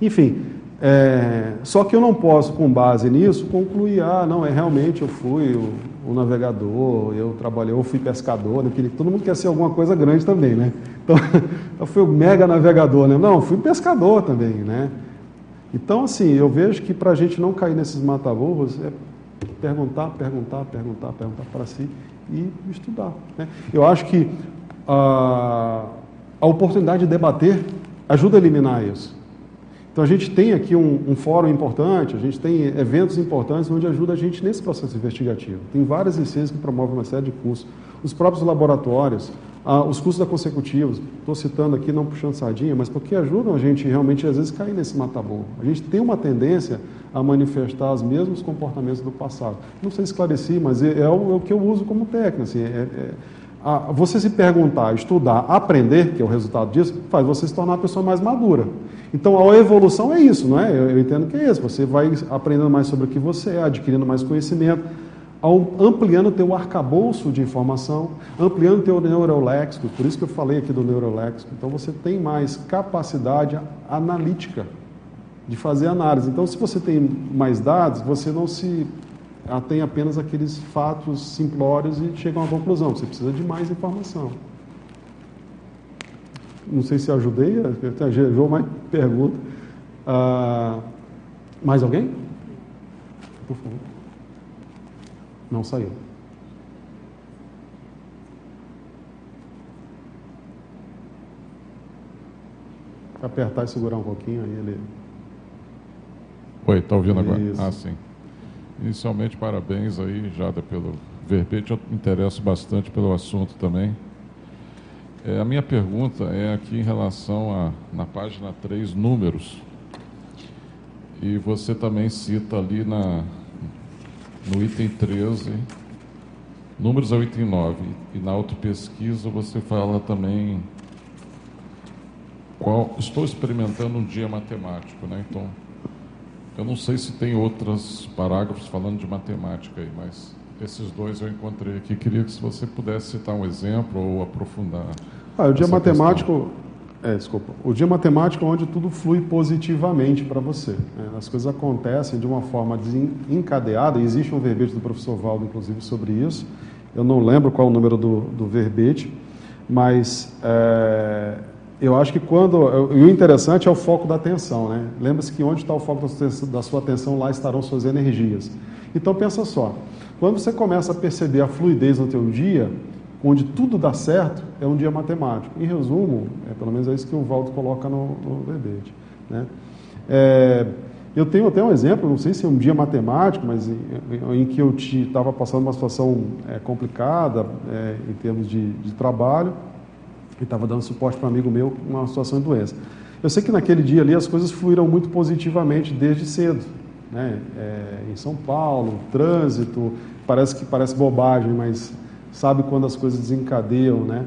Enfim, é, só que eu não posso, com base nisso, concluir, ah, não, é realmente eu fui o, o navegador, eu trabalhei, eu fui pescador, né, porque todo mundo quer ser alguma coisa grande também, né? Então, eu fui o mega navegador, né? Não, fui pescador também, né? Então, assim, eu vejo que para a gente não cair nesses mataburros, é perguntar, perguntar, perguntar, perguntar para si e estudar. Né? Eu acho que a, a oportunidade de debater ajuda a eliminar isso. Então a gente tem aqui um, um, fórum importante, a gente tem eventos importantes onde ajuda a gente nesse processo investigativo. Tem várias licenças que promovem uma série de cursos. Os próprios laboratórios, ah, os cursos da consecutivos, estou citando aqui não puxando sardinha, mas porque ajudam a gente realmente às vezes cair nesse matabu. A gente tem uma tendência a manifestar os mesmos comportamentos do passado. Não sei esclarecer, mas é, é, o, é o, que eu uso como técnica. Assim, é, é você se perguntar, estudar, aprender, que é o resultado disso, faz você se tornar uma pessoa mais madura. Então a evolução é isso, não é? Eu, eu entendo que é isso. Você vai aprendendo mais sobre o que você é, adquirindo mais conhecimento, ampliando o teu arcabouço de informação, ampliando o teu neuroléxico, por isso que eu falei aqui do neuroléxico. Então você tem mais capacidade analítica de fazer análise. Então se você tem mais dados, você não se tem apenas aqueles fatos simplórios e chega a uma conclusão. Você precisa de mais informação. Não sei se ajudei, gerou mais pergunta. Ah, mais alguém? Por favor. Não saiu. Apertar e segurar um pouquinho aí ele. Oi, está ouvindo agora? Ah, sim. Inicialmente, parabéns aí, Jada, pelo verbete. Eu me interesso bastante pelo assunto também. É, a minha pergunta é aqui em relação a, na página 3, números. E você também cita ali na, no item 13, números é o item 9. E na autopesquisa você fala também qual. Estou experimentando um dia matemático, né? Então eu não sei se tem outros parágrafos falando de matemática aí, mas esses dois eu encontrei aqui. Queria que se você pudesse citar um exemplo ou aprofundar. Ah, o dia matemático, é, desculpa, o dia matemático é onde tudo flui positivamente para você. Né? As coisas acontecem de uma forma encadeada. Existe um verbete do professor Valdo, inclusive, sobre isso. eu não lembro qual é o número do, do verbete, mas é, eu acho que quando. E o interessante é o foco da atenção, né? Lembre-se que onde está o foco da sua atenção, lá estarão suas energias. Então pensa só, quando você começa a perceber a fluidez no teu dia, onde tudo dá certo, é um dia matemático. Em resumo, é pelo menos é isso que o Valdo coloca no, no verbete. Né? É, eu tenho até um exemplo, não sei se é um dia matemático, mas em, em que eu estava passando uma situação é, complicada é, em termos de, de trabalho e estava dando suporte para um amigo meu uma situação de doença. Eu sei que naquele dia ali as coisas fluíram muito positivamente desde cedo. Né? É, em São Paulo, trânsito, parece que parece bobagem, mas sabe quando as coisas desencadeiam, né?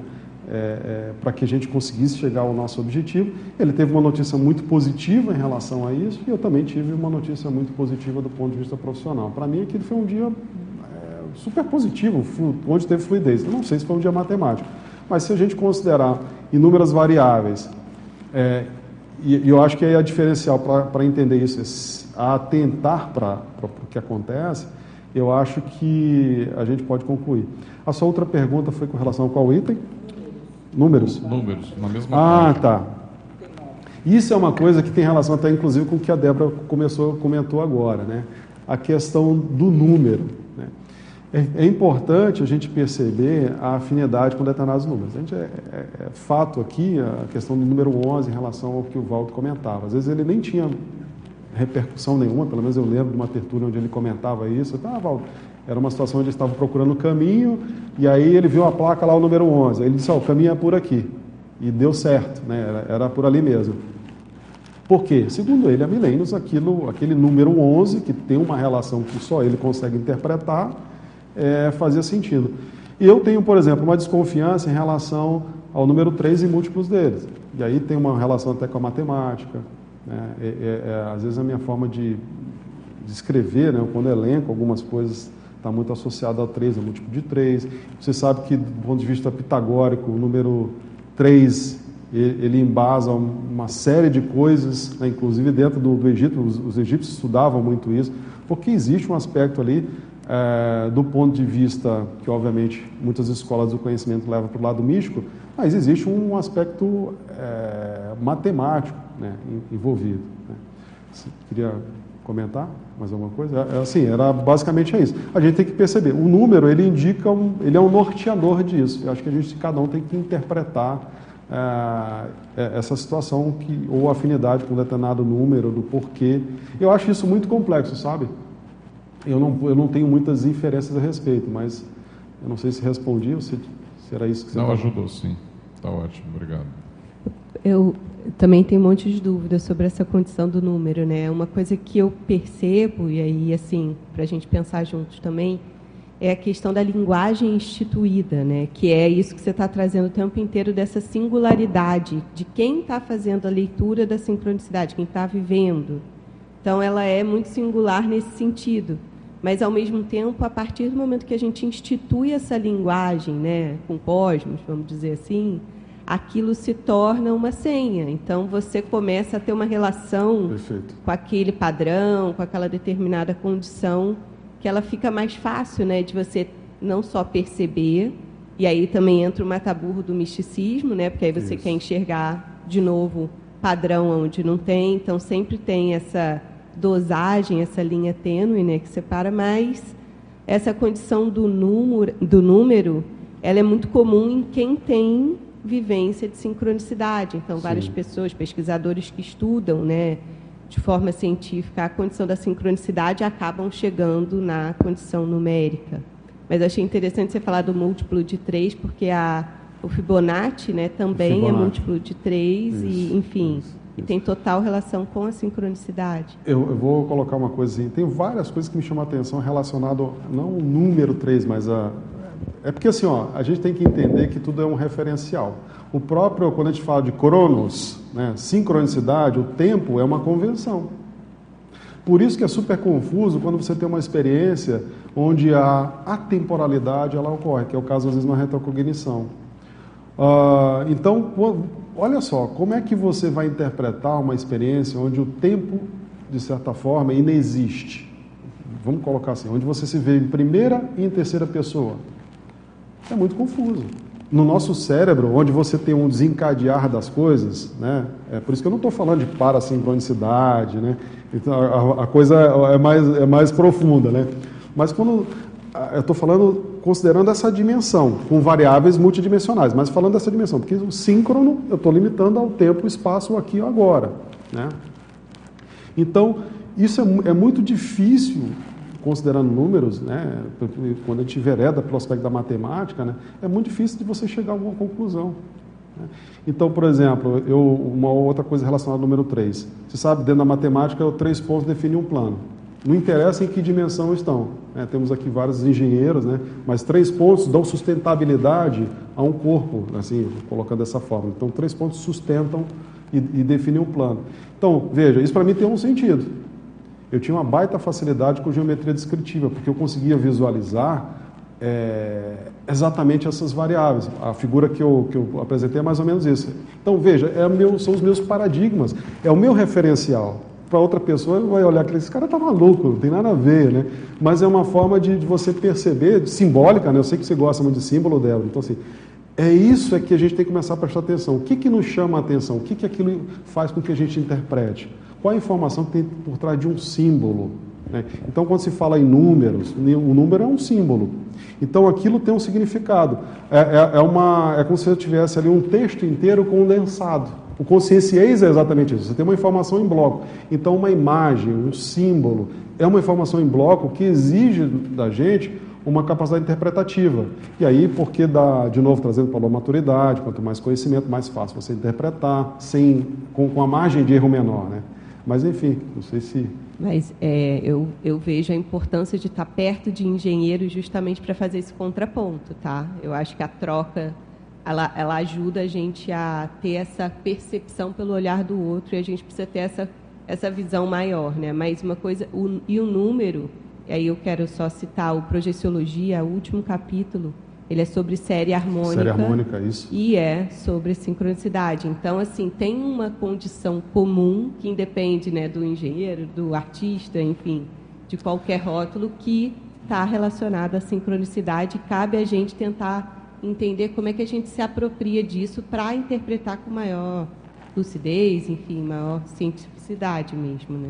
é, é, para que a gente conseguisse chegar ao nosso objetivo. Ele teve uma notícia muito positiva em relação a isso e eu também tive uma notícia muito positiva do ponto de vista profissional. Para mim, aquilo foi um dia é, super positivo, onde teve fluidez. Eu não sei se foi um dia matemático, mas se a gente considerar inúmeras variáveis, é, e, e, eu acho que aí a diferencial para entender isso, é a atentar para o que acontece, eu acho que a gente pode concluir. A sua outra pergunta foi com relação a qual item? Números? Números, na mesma Ah, tá. Isso é uma coisa que tem relação até inclusive com o que a Débora começou, comentou agora, né? A questão do número. Né? É, é, importante a gente perceber a afinidade com determinados números. A gente é, é, é, fato aqui a questão do número 11 em relação ao que o Valdo comentava. Às vezes ele nem tinha repercussão nenhuma, pelo menos eu lembro de uma abertura onde ele comentava isso. Ah, Valdo, era uma situação onde ele estava procurando o caminho e aí ele viu a placa lá, o número 11. Aí ele disse: oh, o caminho é por aqui. E deu certo, né? era, era por ali mesmo. Por quê? Segundo ele, a milênios, aquilo, aquele número 11, que tem uma relação que só ele consegue interpretar, é, fazia sentido. E eu tenho, por exemplo, uma desconfiança em relação ao número 3 e múltiplos deles. E aí tem uma relação até com a matemática. Né? É, é, é, às vezes a minha forma de, de escrever, né? quando elenco algumas coisas está muito associado ao 3, ao múltiplo de 3. Você sabe que, do ponto de vista pitagórico, o número 3 ele embasa uma série de coisas, né, inclusive dentro do, do Egito, os, os, egípcios estudavam muito isso, porque existe um aspecto ali, é, do ponto de vista que, obviamente, muitas escolas do conhecimento levam para o lado místico, mas existe um aspecto é, matemático né, envolvido. Né. Você queria comentar mais alguma coisa? É, é, assim, era basicamente é isso. A gente tem que perceber, o número ele indica, um, ele é um norteador disso. Eu acho que a gente, cada um tem que interpretar é, essa situação que, ou afinidade com um determinado número, do porquê. Eu acho isso muito complexo, sabe? Eu não, eu não tenho muitas inferências a respeito, mas eu não sei se respondi ou se, se era isso que você Não, ajudou sim. Está ótimo, obrigado. Eu também tenho um monte de dúvidas sobre essa condição do número, né? Uma coisa que eu percebo e aí assim para a gente pensar juntos também é a questão da linguagem instituída, né? Que é isso que você está trazendo o tempo inteiro dessa singularidade de quem está fazendo a leitura da sincronicidade, quem está vivendo. Então, ela é muito singular nesse sentido. Mas, ao mesmo tempo, a partir do momento que a gente institui essa linguagem, né, com cosmos, vamos dizer assim, aquilo se torna uma senha. Então você começa a ter uma relação Perfeito. com aquele padrão, com aquela determinada condição, que ela fica mais fácil, né, de você não só perceber, e aí também entra o mataburro do misticismo, né, porque aí você Isso. quer enxergar de novo padrão onde não tem, então sempre tem essa dosagem, essa linha tênue, né, que separa, mas essa condição do número, do número, ela é muito comum em quem tem vivência de sincronicidade. Então, Sim. várias pessoas, pesquisadores que estudam, né, de forma científica, a condição da sincronicidade acabam chegando na condição numérica. Mas achei interessante você falar do múltiplo de 3, porque a, o Fibonacci né, também é Fibonacci. é múltiplo de 3, isso, e, enfim, isso, isso. e tem total relação com a sincronicidade. Eu, eu, vou colocar uma coisa assim, tem várias coisas que me chamam a atenção relacionado não ao número 3, mas a, é porque assim, ó, a gente tem que entender que tudo é um referencial. O próprio, quando a gente fala de cronos, né, sincronicidade, o tempo é uma convenção. Por isso que é super confuso quando você tem uma experiência onde a atemporalidade ela ocorre, que é o caso às vezes na retrocognição. Uh, então, olha só, como é que você vai interpretar uma experiência onde o tempo, de certa forma, inexiste? Vamos colocar assim, onde você se vê em primeira e em terceira pessoa. É muito confuso. No nosso cérebro, onde você tem um desencadear das coisas, né? É por isso que eu não estou falando de parasincronicidade, né? Então, a, a coisa é mais, é mais profunda, né? Mas quando eu estou falando considerando essa dimensão, com variáveis multidimensionais, mas falando dessa dimensão, porque o síncrono eu estou limitando ao tempo, espaço, aqui e agora. Né? Então, isso é, é, muito difícil, considerando números, né? quando a gente vereda pelo aspecto da matemática, né? é muito difícil de você chegar a alguma conclusão. Né? Então, por exemplo, eu, uma outra coisa relacionada ao número 3. Você sabe, dentro da matemática, três pontos definem um plano. Não interessa em que dimensão estão. Né? Temos aqui vários engenheiros, né? mas três pontos dão sustentabilidade a um corpo, assim, colocando dessa forma. Então, três pontos sustentam e, e definem um plano. Então, veja, isso para mim tem um sentido. Eu tinha uma baita facilidade com geometria descritiva, porque eu conseguia visualizar é, exatamente essas variáveis. A figura que eu, que eu apresentei é mais ou menos isso. Então, veja, é meu, são os meus paradigmas, é o meu referencial para outra pessoa vai olhar que esse cara está maluco, não tem nada a ver, né? Mas é uma forma de, de, você perceber, simbólica, né? Eu sei que você gosta muito de símbolo dela, então assim, é isso é que a gente tem que começar a prestar atenção. O que, que nos chama a atenção? O que, que aquilo faz com que a gente interprete? Qual a informação que tem por trás de um símbolo? Né? Então, quando se fala em números, o número é um símbolo. Então, aquilo tem um significado. É, é, é uma, é como se eu tivesse ali um texto inteiro condensado. O conscienciês é exatamente isso. Você tem uma informação em bloco. Então, uma imagem, um símbolo, é uma informação em bloco que exige da gente uma capacidade interpretativa. E aí, porque dá, de novo, trazendo para a maturidade, quanto mais conhecimento, mais fácil você interpretar, sem, com, com a margem de erro menor. Né? Mas, enfim, não sei se. Mas é, eu, eu vejo a importância de estar perto de engenheiros justamente para fazer esse contraponto. Tá? Eu acho que a troca ela, ela ajuda a gente a ter essa percepção pelo olhar do outro e a gente precisa ter essa, essa visão maior, né? Mas uma coisa, o, e o número, aí eu quero só citar o Projeciologia, o último capítulo, ele é sobre série harmônica. Série harmônica, isso. E é sobre sincronicidade. Então, assim, tem uma condição comum que independe né, do engenheiro, do artista, enfim, de qualquer rótulo, que está relacionada à sincronicidade. Cabe a gente tentar entender como é que a gente se apropria disso para interpretar com maior lucidez, enfim, maior cientificidade mesmo, né?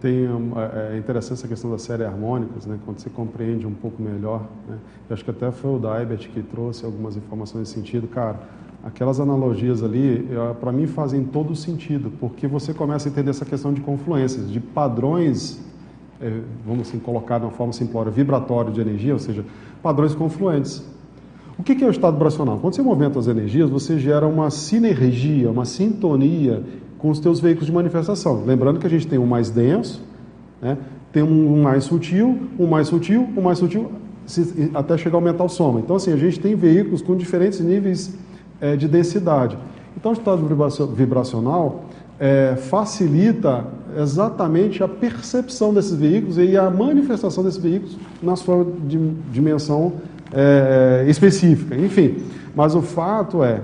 Tem é, é interessante essa questão das séries harmônicas, né? Quando você compreende um pouco melhor, né? Eu acho que até foi o Daibert que trouxe algumas informações nesse sentido, cara. Aquelas analogias ali, para mim, fazem todo sentido, porque você começa a entender essa questão de confluências, de padrões, é, vamos assim colocar de uma forma simplória, vibratório de energia, ou seja, padrões confluentes. O que é o estado vibracional? Quando você movimenta as energias, você gera uma sinergia, uma sintonia com os teus veículos de manifestação. Lembrando que a gente tem um mais denso, né? tem um mais sutil, um mais sutil, um mais sutil, até chegar ao mental soma. Então, assim, a gente tem veículos com diferentes níveis é, de densidade. Então, o estado vibracional é, facilita exatamente a percepção desses veículos e a manifestação desses veículos na sua dimensão é, específica, enfim. Mas o fato é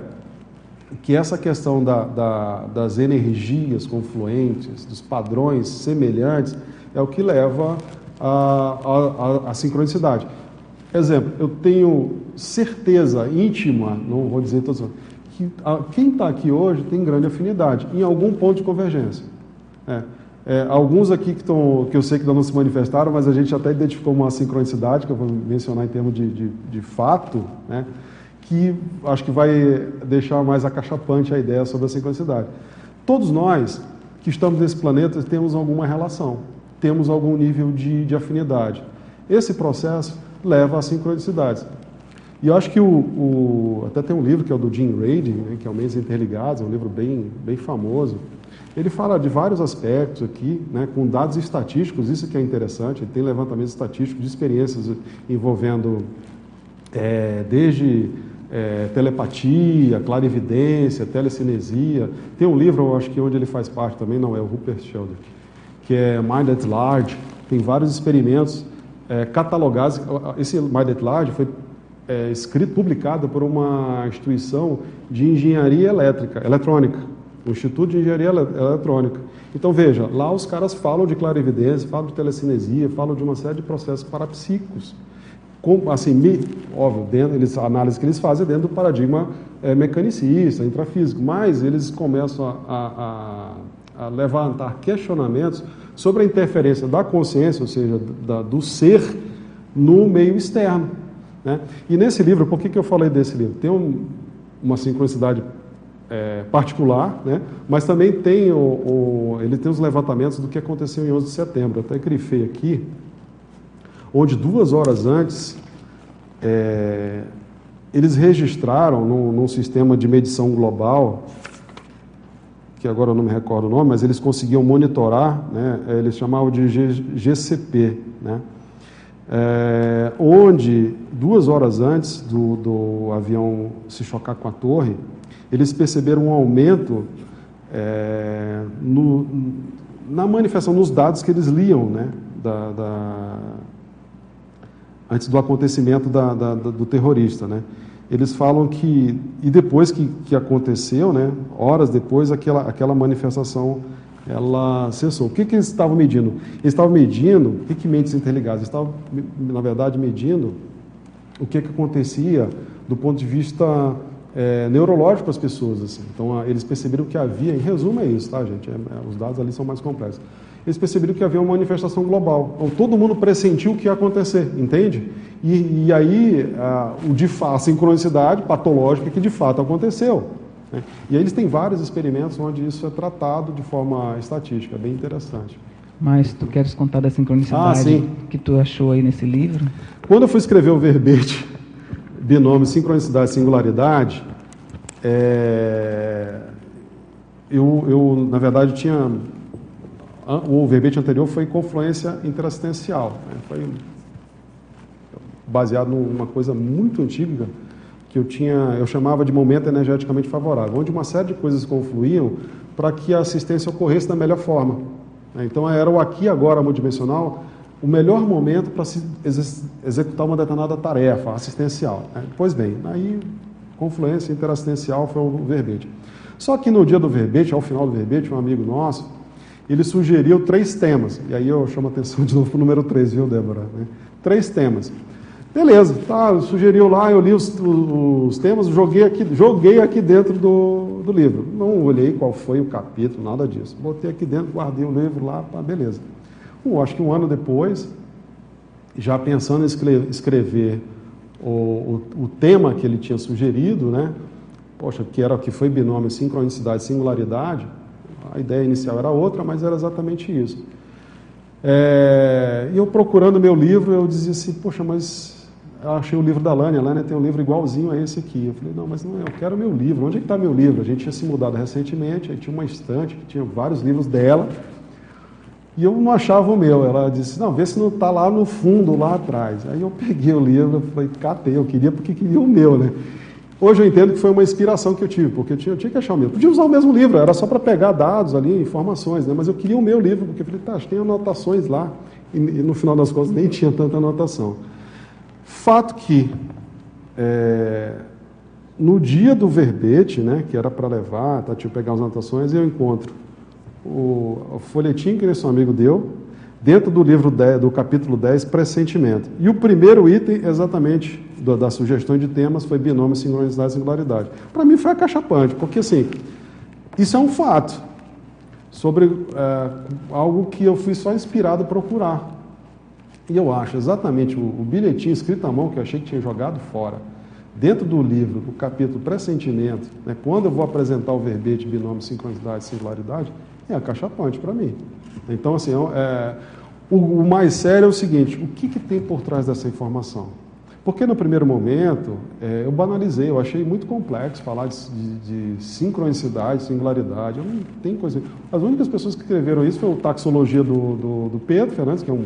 que essa questão da, da, das energias confluentes, dos padrões semelhantes, é o que leva à sincronicidade. Exemplo, eu tenho certeza íntima, não vou dizer todos, que a, quem está aqui hoje tem grande afinidade, em algum ponto de convergência. É. É, alguns aqui que, tão, que eu sei que não se manifestaram, mas a gente até identificou uma sincronicidade, que eu vou mencionar em termos de, de, de fato, né, que acho que vai deixar mais acachapante a ideia sobre a sincronicidade. Todos nós que estamos nesse planeta temos alguma relação, temos algum nível de, de afinidade. Esse processo leva a sincronicidades. E eu acho que o, o, até tem um livro que é o do Jim Radin, né, que é o Meios Interligados, é um livro bem, bem famoso, ele fala de vários aspectos aqui, né, com dados estatísticos, isso que é interessante, ele tem levantamentos estatísticos de experiências envolvendo é, desde é, telepatia, clarividência, telecinesia. Tem um livro, eu acho que onde ele faz parte também, não é o Rupert Sheldrake, que é Mind at Large, tem vários experimentos é, catalogados. Esse Mind at Large foi é, escrito, publicado por uma instituição de engenharia elétrica, eletrônica o Instituto de Engenharia Eletrônica. Então veja, lá os caras falam de clarividência, falam de telecinesia, falam de uma série de processos parapsíquicos. Assim, óbvio, dentro, eles, a análise que eles fazem é dentro do paradigma é, mecanicista, intrafísico, mas eles começam a, a, a, levantar questionamentos sobre a interferência da consciência, ou seja, da, do ser, no meio externo. Né? E nesse livro, por que, que eu falei desse livro? Tem um, uma sincronicidade é, particular, né? mas também tem, o, o, ele tem os levantamentos do que aconteceu em 11 de setembro. Eu até grifei aqui, onde duas horas antes é, eles registraram num, num, sistema de medição global, que agora eu não me recordo o nome, mas eles conseguiam monitorar, né? eles chamavam de GCP, né? É, onde duas horas antes do, do avião se chocar com a torre, eles perceberam um aumento é, no, na manifestação, nos dados que eles liam, né, da, da, antes do acontecimento da, do terrorista, né. Eles falam que, e depois que, que aconteceu, né, horas depois, aquela, aquela manifestação ela cessou. O que, que eles estavam medindo? Eles estavam medindo, o que, que mentes interligadas? Eles estavam, na verdade, medindo o que, que acontecia do ponto de vista é, neurológico para as pessoas. Assim. Então, eles perceberam que havia, em resumo é isso, tá, gente? É, é, os dados ali são mais complexos. Eles perceberam que havia uma manifestação global. Então, todo mundo pressentiu o que ia acontecer, entende? E, e aí, a, o de a sincronicidade patológica que de fato aconteceu. Né? E aí eles têm vários experimentos onde isso é tratado de forma estatística, bem interessante. Mas tu queres contar da sincronicidade ah, que tu achou aí nesse livro? Quando eu fui escrever o verbete binômio sincronicidade e singularidade, é, eu, eu, na verdade, tinha. O verbete anterior foi confluência interassistencial. Né? Foi baseado numa coisa muito antiga que eu tinha, eu chamava de momento energeticamente favorável, onde uma série de coisas confluíam para que a assistência ocorresse da melhor forma. Né? Então era o aqui agora multidimensional o melhor momento para se executar uma determinada tarefa assistencial. Né? Pois bem, aí confluência interassistencial foi o verbete. Só que no dia do verbete, ao final do verbete, um amigo nosso, ele sugeriu três temas. E aí eu chamo a atenção de novo para o número 3, viu, Débora? Né? Três temas. Beleza, tá, sugeriu lá, eu li os, os, temas, joguei aqui, joguei aqui dentro do, do livro. Não olhei qual foi o capítulo, nada disso. Botei aqui dentro, guardei o livro lá, tá, beleza um, acho que um ano depois, já pensando em escrever o, o, o, tema que ele tinha sugerido, né? Poxa, que era que foi binômio sincronicidade singularidade. A ideia inicial era outra, mas era exatamente isso. É, e eu procurando meu livro, eu dizia assim, poxa, mas eu achei o livro da Lânia, a Lânia tem um livro igualzinho a esse aqui. Eu falei, não, mas não, eu quero meu livro. Onde é que está meu livro? A gente tinha se mudado recentemente, aí tinha uma estante que tinha vários livros dela. E eu não achava o meu. Ela disse, não, vê se não está lá no fundo, lá atrás. Aí eu peguei o livro, falei, catei, eu queria porque queria o meu, né? Hoje eu entendo que foi uma inspiração que eu tive, porque eu tinha, eu tinha que achar o meu. Podia usar o mesmo livro, era só para pegar dados ali, informações, né? Mas eu queria o meu livro, porque eu falei, tá, tem anotações lá. E, e, no final das contas nem tinha tanta anotação. Fato que é, no dia do verbete, né, que era para levar, tá, tinha que pegar as anotações, eu encontro o, o folhetim que esse amigo deu, dentro do livro 10, do capítulo 10, pressentimento. E o primeiro item, exatamente, do, das sugestões de temas, foi binômio, sincronicidade e singularidade. Para mim foi acachapante, porque assim, isso é um fato sobre é, algo que eu fui só inspirado a procurar. E eu acho exatamente o, o bilhetinho escrito à mão que eu achei que tinha jogado fora, dentro do livro, do capítulo pressentimento, né, quando eu vou apresentar o verbete binômio, sincronicidade e singularidade, é acachapante para mim. Então, assim, é, é, o, o, mais sério é o seguinte: o que, que tem por trás dessa informação? Porque no primeiro momento é, eu banalizei, eu achei muito complexo falar de, de, de, sincronicidade, singularidade. Eu não tem coisa. As únicas pessoas que escreveram isso foi o Taxologia do, do, do Pedro Fernandes, que é um.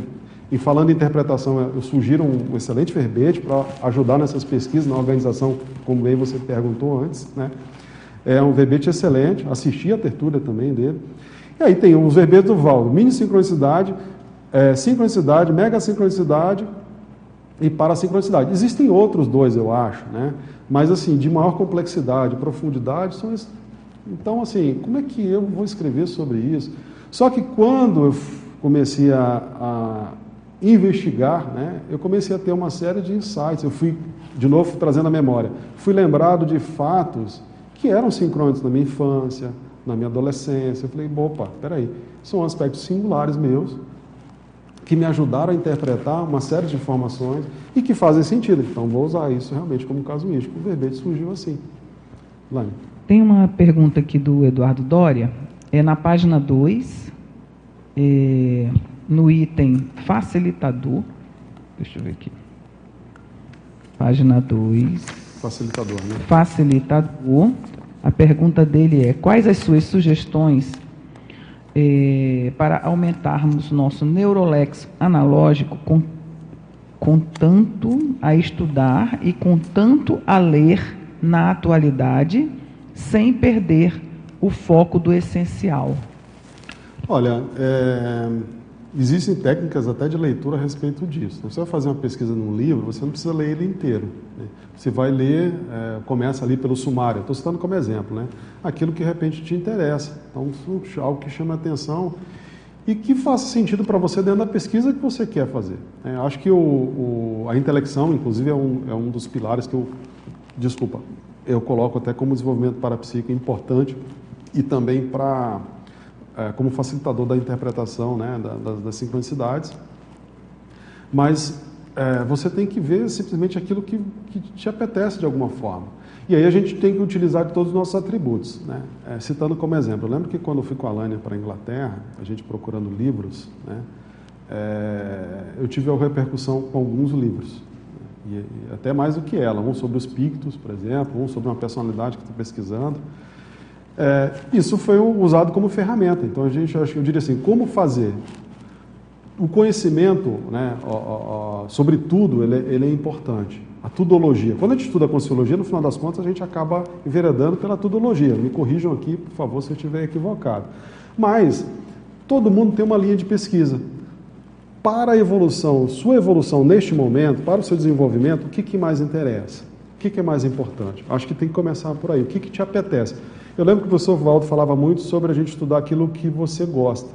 E falando em interpretação, eu sugiro um, um excelente verbete para ajudar nessas pesquisas na organização, como bem você perguntou antes. Né? É um verbete excelente, assisti a tertúlia também dele. E aí tem os verbetes do Valdo, mini sincronicidade, é, sincronicidade, mega sincronicidade e parasincronicidade. Existem outros dois, eu acho, né? mas assim, de maior complexidade, profundidade, são esses. Então, assim, como é que eu vou escrever sobre isso? Só que quando eu comecei a, a, investigar, né, eu comecei a ter uma série de insights. Eu fui, de novo, trazendo a memória, fui lembrado de fatos que eram sincrônicos na minha infância, na minha adolescência. Eu falei, opa, peraí, são aspectos singulares meus que me ajudaram a interpretar uma série de informações e que fazem sentido. Então, vou usar isso realmente como casuístico. O verbete surgiu assim. Lani. Tem uma pergunta aqui do Eduardo Dória. É na página 2, é, no item facilitador. Deixa eu ver aqui. Página 2. Facilitador, né? Facilitador. A pergunta dele é: quais as suas sugestões eh, para aumentarmos nosso neurolex analógico com, com tanto a estudar e com tanto a ler na atualidade, sem perder o foco do essencial? Olha, é, existem técnicas até de leitura a respeito disso. Você vai fazer uma pesquisa num livro, você não precisa ler ele inteiro. Né? Você vai ler, é, começa ali pelo sumário. Estou citando como exemplo, né? Aquilo que de repente te interessa. Então, algo que chama atenção e que faça sentido para você dentro da pesquisa que você quer fazer. É, acho que o, o, a intelecção, inclusive, é um, é um dos pilares que eu, desculpa, eu coloco até como desenvolvimento parapsíquico importante e também para é, como facilitador da interpretação né, da, das, das sincronicidades. Mas é, você tem que ver simplesmente aquilo que, que, te apetece de alguma forma. E aí a gente tem que utilizar todos os nossos atributos. Né? É, citando como exemplo, eu lembro que quando eu fui com a Lânia para a Inglaterra, a gente procurando livros, né, é, eu tive uma repercussão com alguns livros. E, e, até mais do que ela, um sobre os pictos, por exemplo, um sobre uma personalidade que estou pesquisando. É, isso foi usado como ferramenta. Então a gente, eu diria assim, como fazer o conhecimento, né, ó, ó, sobre tudo, ele, ele, é importante. A tudologia. Quando a gente estuda a Consciologia, no final das contas, a gente acaba enveredando pela tudologia. Me corrijam aqui, por favor, se eu estiver equivocado. Mas todo mundo tem uma linha de pesquisa. Para a evolução, sua evolução neste momento, para o seu desenvolvimento, o que, que mais interessa? O que, que é mais importante? Acho que tem que começar por aí. O que, que te apetece? Eu lembro que o professor Valdo falava muito sobre a gente estudar aquilo que você gosta.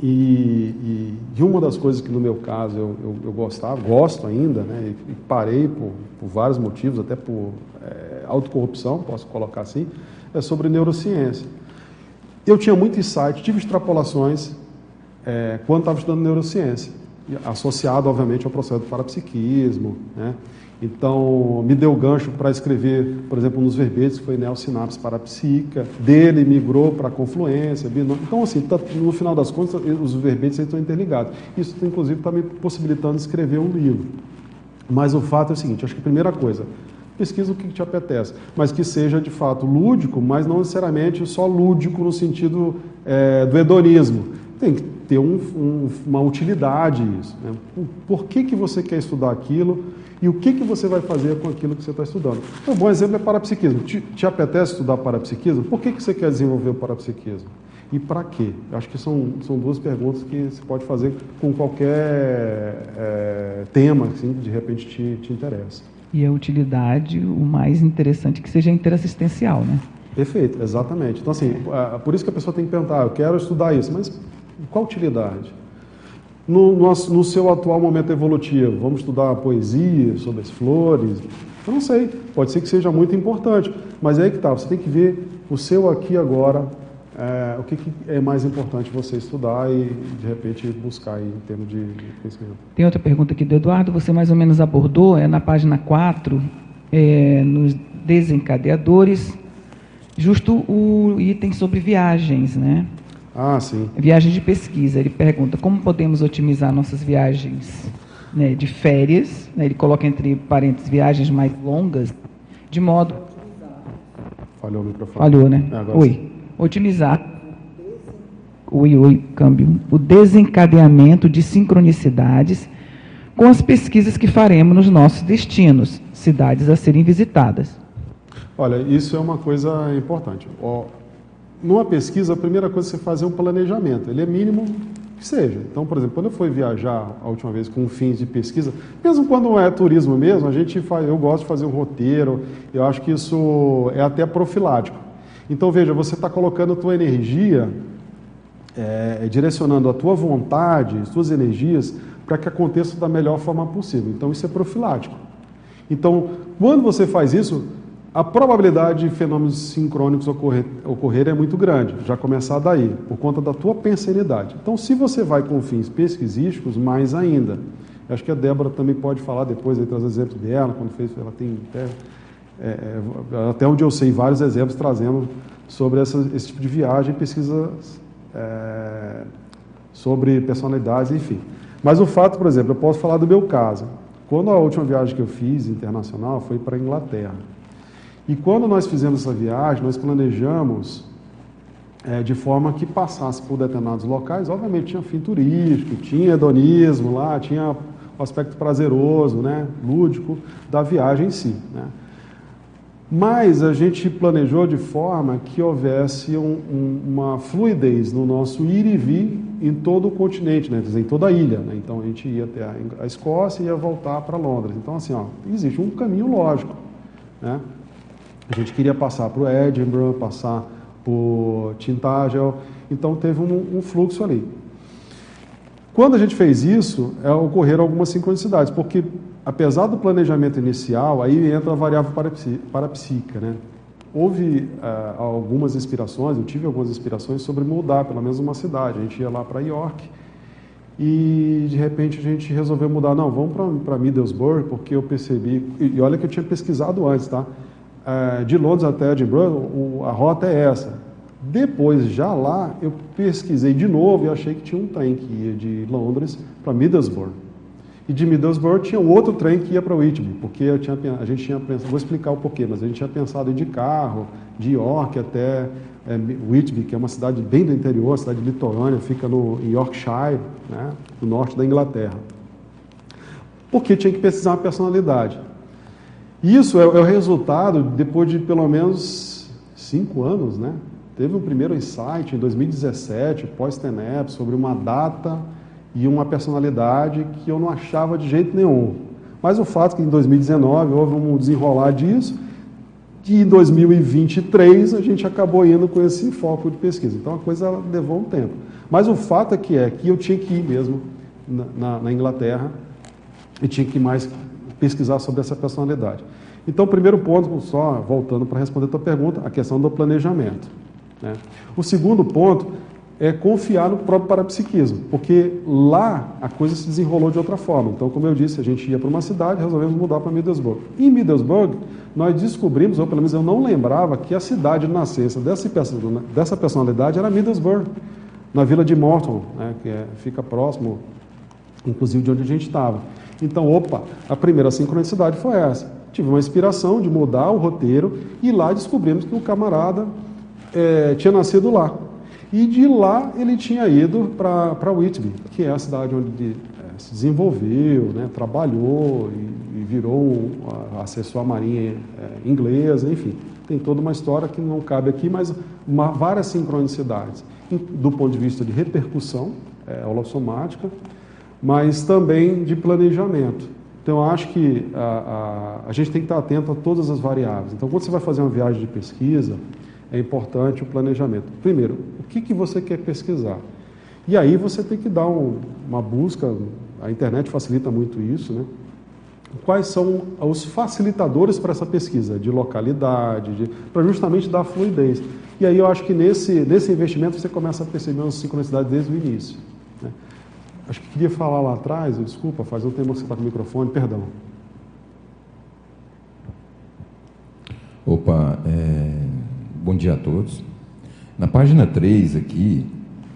E, e, e, uma das coisas que no meu caso eu, eu, eu gostava, gosto ainda, né, e, parei por, por, vários motivos, até por é, autocorrupção, posso colocar assim, é sobre neurociência. Eu tinha muito insight, tive extrapolações é, quando estava estudando neurociência, associado, obviamente, ao processo do parapsiquismo, né, então, me deu gancho para escrever, por exemplo, nos verbetes, que foi neosinapse parapsíquica, dele migrou para a confluência. Então, assim, tá, no final das contas, os verbetes estão interligados. Isso, inclusive, está me possibilitando escrever um livro. Mas o fato é o seguinte: acho que a primeira coisa, pesquisa o que te apetece, mas que seja de fato lúdico, mas não necessariamente só lúdico no sentido é, do hedonismo. Tem que ter um, um, uma utilidade isso. Né? Por que, que você quer estudar aquilo? E o que, que você vai fazer com aquilo que você está estudando. Um bom exemplo é parapsiquismo. Te, te apetece estudar parapsiquismo? Por que, que você quer desenvolver o parapsiquismo? E para quê? Eu acho que são, são duas perguntas que se pode fazer com qualquer é, tema assim, que de repente te, te interessa. E a utilidade, o mais interessante, que seja interassistencial, né? Perfeito, exatamente. Então, assim, por isso que a pessoa tem que perguntar, eu quero estudar isso, mas qual utilidade? No, no, no, seu atual momento evolutivo? Vamos estudar poesia sobre as flores? Eu não sei, pode ser que seja muito importante, mas é aí que está, você tem que ver o seu aqui agora, é, o que, que, é mais importante você estudar e, de repente, buscar em termos de, de conhecimento. Tem outra pergunta aqui do Eduardo, você mais ou menos abordou, é na página 4, é, nos desencadeadores, justo o item sobre viagens, né? Ah, sim. Viagem de pesquisa. Ele pergunta como podemos otimizar nossas viagens né, de férias. Né, ele coloca entre parênteses viagens mais longas, de modo. Falhou o microfone. Falhou, né? É, oi. Otimizar. Oi, oi, câmbio. O desencadeamento de sincronicidades com as pesquisas que faremos nos nossos destinos, cidades a serem visitadas. Olha, isso é uma coisa importante numa pesquisa, a primeira coisa que você faz é um planejamento. Ele é mínimo que seja. Então, por exemplo, quando eu fui viajar a última vez com fins de pesquisa, mesmo quando é turismo mesmo, a gente faz, eu gosto de fazer um roteiro, eu acho que isso é até profilático. Então, veja, você está colocando a tua energia, é, direcionando a tua vontade, as tuas energias para que aconteça da melhor forma possível. Então, isso é profilático. Então, quando você faz isso, a probabilidade de fenômenos sincrônicos ocorrer, ocorrer é muito grande, já começar daí, por conta da tua pensanidade. Então, se você vai com fins pesquisísticos, mais ainda. Eu acho que a Débora também pode falar depois, aí, trazer exemplos dela, quando fez, ela tem até, é, é, até onde eu sei, vários exemplos trazendo sobre essa, esse tipo de viagem, pesquisas é, sobre personalidades, enfim. Mas o fato, por exemplo, eu posso falar do meu caso. Quando a última viagem que eu fiz internacional foi para a Inglaterra. E quando nós fizemos essa viagem, nós planejamos é, de forma que passasse por determinados locais. Obviamente tinha fim turístico, tinha hedonismo lá, tinha o aspecto prazeroso, né, lúdico da viagem em si. Né. Mas a gente planejou de forma que houvesse um, um, uma fluidez no nosso ir e vir em todo o continente, né? em toda a ilha. Né? Então a gente ia até a Escócia e ia voltar para Londres. Então, assim, ó, existe um caminho lógico. Né? A gente queria passar para o Edinburgh, passar por Tintagel, então teve um, um, fluxo ali. Quando a gente fez isso, é, ocorreram algumas sincronicidades, porque apesar do planejamento inicial, aí entra a variável parapsíquica, né? Houve uh, algumas inspirações, eu tive algumas inspirações sobre mudar pelo menos uma cidade. A gente ia lá para York e de repente a gente resolveu mudar. Não, vamos para Middlesbrough, porque eu percebi, e, e, olha que eu tinha pesquisado antes, tá? Uh, de Londres até Edinburgh, a rota é essa. Depois, já lá, eu pesquisei de novo e achei que tinha um trem que ia de Londres para Middlesbrough. E de Middlesbrough tinha um outro trem que ia para Whitby, porque tinha, a gente tinha pensado, vou explicar o porquê, mas a gente tinha pensado em de carro, de York até é, Whitby, que é uma cidade bem do interior, cidade litorânea, fica no, em Yorkshire, né, no norte da Inglaterra. Porque tinha que pesquisar uma personalidade. Isso é, é o resultado, depois de pelo menos cinco anos, né? Teve um primeiro insight em 2017, pós-TENEP, sobre uma data e uma personalidade que eu não achava de jeito nenhum. Mas o fato é que em 2019 houve um desenrolar disso, e em 2023 a gente acabou indo com esse foco de pesquisa. Então a coisa levou um tempo. Mas o fato é que é que eu tinha que ir mesmo na, na, na Inglaterra e tinha que mais pesquisar sobre essa personalidade. Então, primeiro ponto, só voltando para responder a tua pergunta, a questão do planejamento. Né? O segundo ponto é confiar no próprio parapsiquismo, porque lá a coisa se desenrolou de outra forma. Então, como eu disse, a gente ia para uma cidade, resolvemos mudar para Middlesbrough. Em Middlesbrough, nós descobrimos, ou pelo menos eu não lembrava, que a cidade de nascença dessa, personalidade era Middlesbrough, na vila de Morton, né, que é, fica próximo, inclusive, de onde a gente estava. Então, opa, a primeira sincronicidade foi essa. Tive uma inspiração de mudar o roteiro e lá descobrimos que o camarada é, tinha nascido lá. E de lá ele tinha ido para Whitby, que é a cidade onde ele é, se desenvolveu, né, trabalhou e, e virou um, acessou a marinha é, inglesa, enfim. Tem toda uma história que não cabe aqui, mas uma, várias sincronicidades, do ponto de vista de repercussão é, holossomática, mas também de planejamento. Então, eu acho que a, a, a gente tem que estar atento a todas as variáveis. Então, quando você vai fazer uma viagem de pesquisa, é importante o planejamento. Primeiro, o que, que você quer pesquisar? E aí você tem que dar um, uma busca, a internet facilita muito isso, né? Quais são os facilitadores para essa pesquisa, de localidade, para justamente dar fluidez. E aí eu acho que nesse, nesse investimento você começa a perceber uma sincronicidade desde o início. Acho que queria falar lá atrás, desculpa, faz um tempo que você está com o microfone, perdão. Opa, é, bom dia a todos. Na página 3 aqui,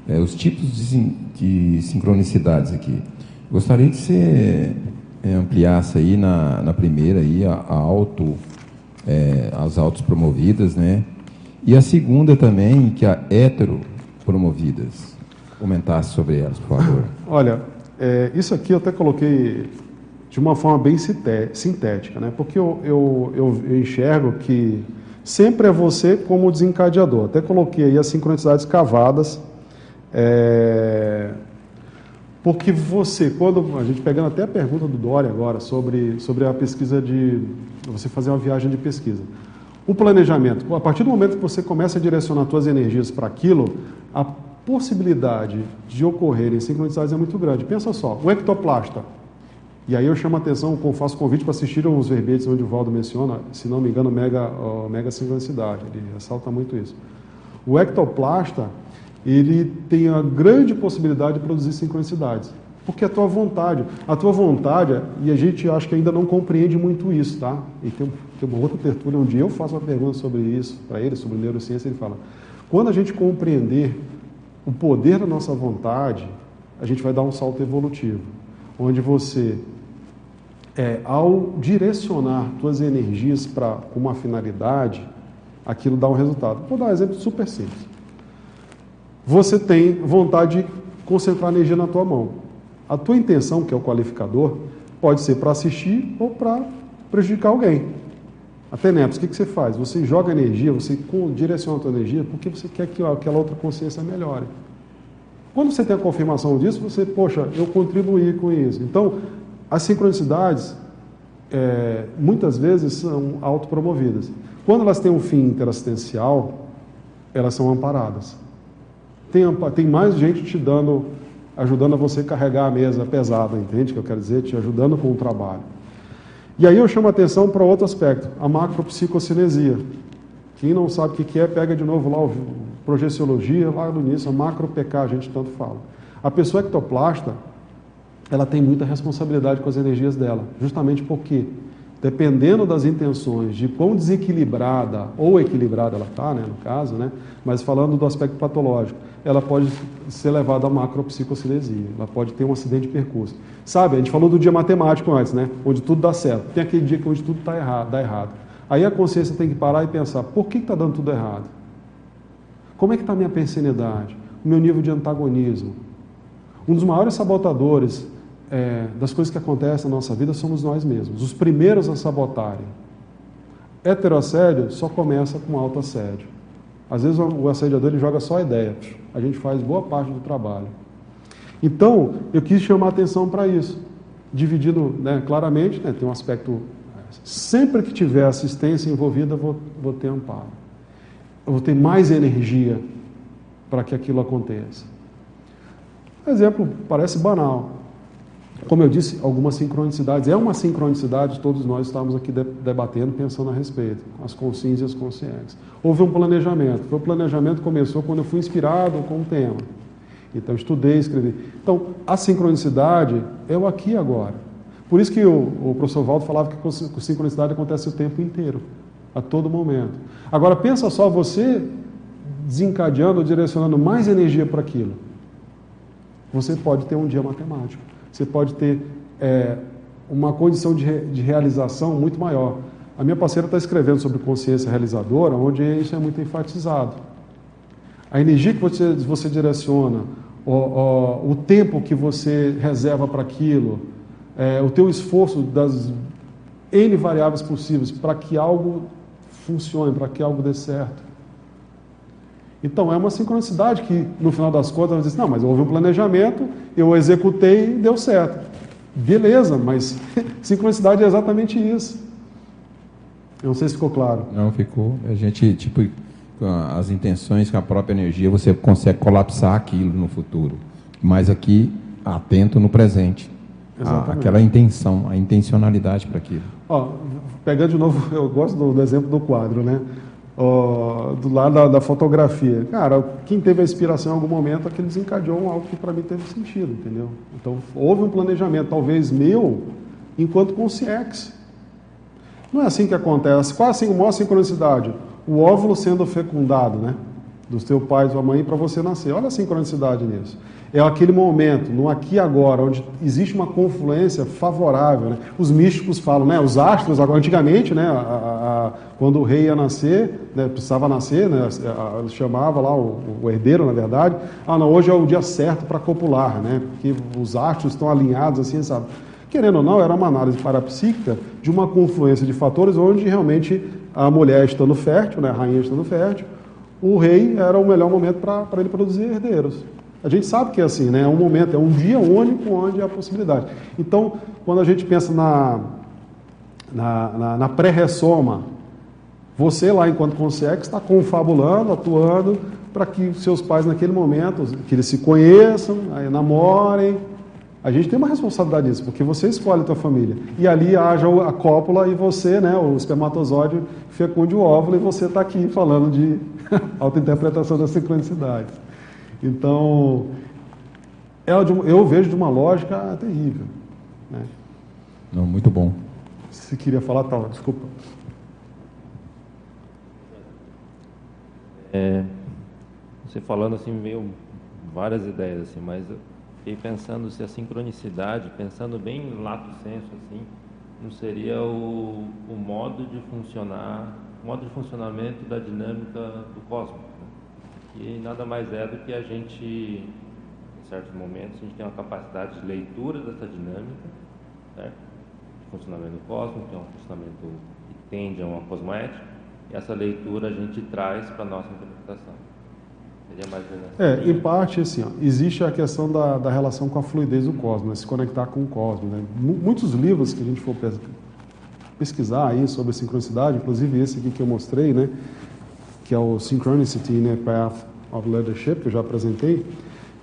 é, os tipos de, de, sincronicidades aqui. Gostaria que você é, ampliasse aí na, na primeira aí, a, a auto, é, as autos promovidas, né? E a segunda também, que é a hetero promovidas. Comentasse sobre elas, por favor. Olha, é, isso aqui eu até coloquei de uma forma bem sintética, né? Porque eu, eu, eu, eu enxergo que sempre é você como desencadeador. Até coloquei aí as sincronicidades cavadas, é, porque você, quando a gente pegando até a pergunta do Dória agora sobre, sobre a pesquisa de você fazer uma viagem de pesquisa, o planejamento, a partir do momento que você começa a direcionar suas energias para aquilo, a possibilidade de ocorrerem sincronicidades é muito grande. Pensa só, o ectoplasta. E aí eu chamo a atenção, faço convite para assistir os verbetes onde o Valdo menciona, se não me engano, mega, mega sincronicidade. Ele ressalta muito isso. O ectoplasta, ele tem a grande possibilidade de produzir sincronicidades. Porque a tua vontade, a tua vontade, e a gente acho que ainda não compreende muito isso, tá? E tem, tem uma outra tertúlia onde eu faço uma pergunta sobre isso para ele, sobre neurociência, ele fala: quando a gente compreender o poder da nossa vontade, a gente vai dar um salto evolutivo, onde você, é, ao direcionar suas energias para uma finalidade, aquilo dá um resultado. Vou dar um exemplo super simples. Você tem vontade de concentrar energia na tua mão. A tua intenção, que é o qualificador, pode ser para assistir ou para prejudicar alguém. Até Nepos, o que, que você faz? Você joga energia, você direciona a tua energia porque você quer que aquela outra consciência melhore. Quando você tem a confirmação disso, você, poxa, eu contribuí com isso. Então, as sincronicidades, é, muitas vezes, são autopromovidas. Quando elas têm um fim interassistencial, elas são amparadas. Tem, tem mais gente te dando ajudando a você carregar a mesa pesada, entende o que eu quero dizer? Te ajudando com o trabalho. E aí eu chamo a atenção para outro aspecto, a macropsicocinesia. Quem não sabe o que é, pega de novo lá o projeciologia, lá no início, a macro-PK, a gente tanto fala. A pessoa ectoplasta, ela tem muita responsabilidade com as energias dela, justamente porque, dependendo das intenções, de quão desequilibrada ou equilibrada ela está, né, no caso, né, mas falando do aspecto patológico, ela pode ser levada a macropsicocinesia, ela pode ter um acidente de percurso. Sabe, a gente falou do dia matemático antes, né? Onde tudo dá certo. Tem aquele dia onde tudo tá errado, dá errado. Aí a consciência tem que parar e pensar, por que está dando tudo errado? Como é que está a minha pensinidade? O meu nível de antagonismo? Um dos maiores sabotadores é, das coisas que acontecem na nossa vida somos nós mesmos. Os primeiros a sabotarem. Heterossédio só começa com autoassédio. Às vezes o assediador ele joga só a ideia, a gente faz boa parte do trabalho. Então, eu quis chamar atenção para isso, dividindo né, claramente, né, tem um aspecto. Sempre que tiver assistência envolvida, vou, vou ter amparo. Eu vou ter mais energia para que aquilo aconteça. Exemplo, parece banal. Como eu disse, algumas sincronicidades. É uma sincronicidade, todos nós estamos aqui debatendo, pensando a respeito, as consciências e as consciências. Houve um planejamento. O planejamento começou quando eu fui inspirado com o tema. Então, estudei, escrevi. Então, a sincronicidade é o aqui agora. Por isso que o, o professor Valdo falava que a sincronicidade acontece o tempo inteiro, a todo momento. Agora, pensa só você desencadeando, direcionando mais energia para aquilo. Você pode ter um dia matemático você pode ter é, uma condição de, de realização muito maior. A minha parceira está escrevendo sobre consciência realizadora, onde isso é muito enfatizado. A energia que você, você direciona, o, o, o tempo que você reserva para aquilo, é, o teu esforço das N variáveis possíveis para que algo funcione, para que algo dê certo. Então é uma sincronicidade que, no final das contas, você diz, não, mas houve um planejamento, eu executei e deu certo. Beleza, mas sincronicidade é exatamente isso. Eu não sei se ficou claro. Não, ficou. A gente, tipo, com as intenções, com a própria energia, você consegue colapsar aquilo no futuro. Mas aqui, atento no presente. A, aquela intenção, a intencionalidade para aquilo. Ó, pegando de novo, eu gosto do, do exemplo do quadro, né? Do lado da, da, fotografia. Cara, quem teve a inspiração em algum momento, aquele desencadeou algo que para mim teve sentido, entendeu? Então, houve um planejamento, talvez meu, enquanto consciex. Não é assim que acontece. Qual assim, a maior sincronicidade? O óvulo sendo fecundado, né? Dos teus pais ou mãe para você nascer. Olha a sincronicidade nisso é aquele momento, no aqui e agora, onde existe uma confluência favorável. Né? Os místicos falam, né? os astros, antigamente, né? A, a, a, quando o rei ia nascer, né? precisava nascer, né? chamava lá o, o, herdeiro, na verdade, ah, não, hoje é o dia certo para copular, né? porque os astros estão alinhados assim, sabe? Querendo ou não, era uma análise parapsíquica de uma confluência de fatores onde realmente a mulher estando fértil, né? a rainha estando fértil, o rei era o melhor momento para ele produzir herdeiros. A gente sabe que é assim, né? É um momento, é um dia único onde há possibilidade. Então, quando a gente pensa na, na, na, na pré-ressoma, você lá enquanto consegue está confabulando, atuando para que seus pais naquele momento, que eles se conheçam, namorem. A gente tem uma responsabilidade nisso, porque você escolhe a tua família. E ali haja a cópula e você, né, o espermatozoide, fecunde o óvulo e você está aqui falando de autointerpretação da sincronicidade. Então, é eu vejo de uma lógica terrível. Né? Não, muito bom. Se queria falar, tal, desculpa. É, você falando assim, meio várias ideias assim, mas eu fiquei pensando se a sincronicidade, pensando bem lato senso assim, não seria o, o modo de funcionar, o modo de funcionamento da dinâmica do cosmos? Que nada mais é do que a gente, em certos momentos, a gente tem uma capacidade de leitura dessa dinâmica, certo? De funcionamento do cosmos, que é um funcionamento que tende a uma cosmoética, e essa leitura a gente traz para a nossa interpretação. É, em parte, assim, ó, existe a questão da, da relação com a fluidez do cosmos, né, se conectar com o cosmos. Né? Muitos livros que a gente for pesquisar aí sobre sincronicidade, inclusive esse aqui que eu mostrei, né, que é o Synchronicity a Path of Leadership, que eu já apresentei,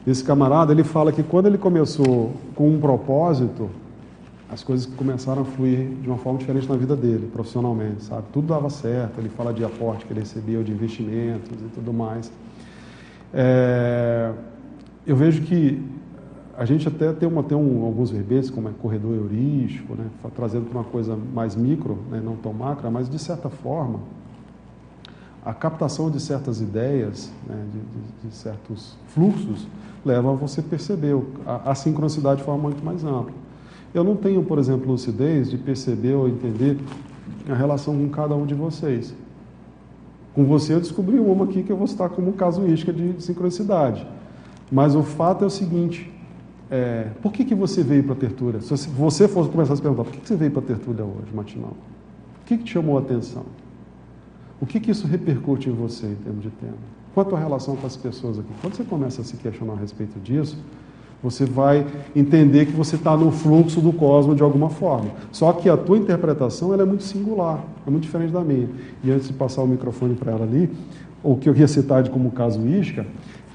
esse camarada, ele fala que quando ele começou com um propósito, as coisas começaram a fluir de uma forma diferente na vida dele, profissionalmente, sabe? Tudo dava certo, ele fala de aporte que ele recebia, de investimentos e tudo mais. É, eu vejo que a gente até tem, uma, tem um, alguns verbetes, como é corredor heurístico, né, trazendo para uma coisa mais micro, né, não tão macro, mas de certa forma, a captação de certas ideias, né, de, de, de, certos fluxos, leva a você perceber a, a sincronicidade de forma muito mais ampla. Eu não tenho, por exemplo, lucidez de perceber ou entender a relação com cada um de vocês. Com você eu descobri uma aqui que eu vou citar como casuística de sincronicidade. Mas o fato é o seguinte, é, por que, que você veio para a tertúlia? Se você fosse começar a se perguntar, por que, que você veio para a tertúlia hoje, matinal? O que, que te chamou a atenção? O que, que isso repercute em você em termos de tema? Qual a tua relação com as pessoas aqui? Quando você começa a se questionar a respeito disso, você vai entender que você está no fluxo do cosmos de alguma forma. Só que a tua interpretação ela é muito singular, é muito diferente da minha. E antes de passar o microfone para ela ali, o que eu ia citar de como casuística,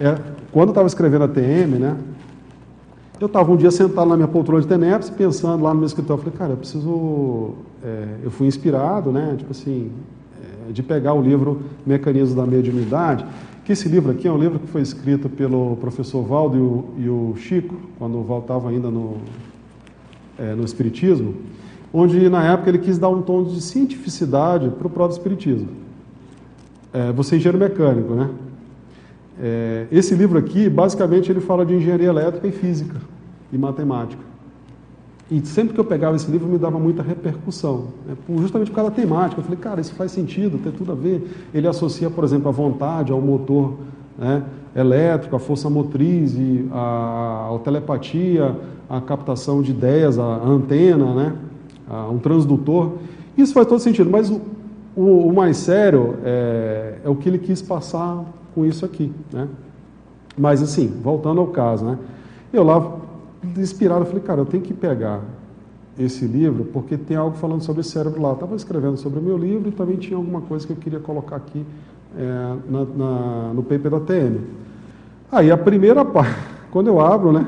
é quando eu estava escrevendo a TM, né? Eu estava um dia sentado na minha poltrona de TENEPS, pensando lá no meu escritório, falei, cara, eu preciso. É, eu fui inspirado, né? Tipo assim, de pegar o livro Mecanismos da Mediunidade que esse livro aqui é um livro que foi escrito pelo professor Valdo e o, e o Chico, quando o Valdo estava ainda no, é, no Espiritismo, onde na época ele quis dar um tom de cientificidade para o próprio Espiritismo. É, você é engenheiro mecânico, né? É, esse livro aqui, basicamente, ele fala de engenharia elétrica e física e matemática. E sempre que eu pegava esse livro me dava muita repercussão, né? justamente por causa da temática. Eu falei, cara, isso faz sentido, tem tudo a ver. Ele associa, por exemplo, a vontade ao motor né, elétrico, a força motriz, e a, a telepatia, a captação de ideias, a, antena, né, a, um transdutor. Isso faz todo sentido, mas o, o, o mais sério é, é, o que ele quis passar com isso aqui. Né? Mas assim, voltando ao caso, né? eu lá inspirado, eu falei, cara, eu tenho que pegar esse livro, porque tem algo falando sobre cérebro lá. Eu estava escrevendo sobre o meu livro e também tinha alguma coisa que eu queria colocar aqui é, na, na, no paper da TM. Aí a primeira parte, quando eu abro, né,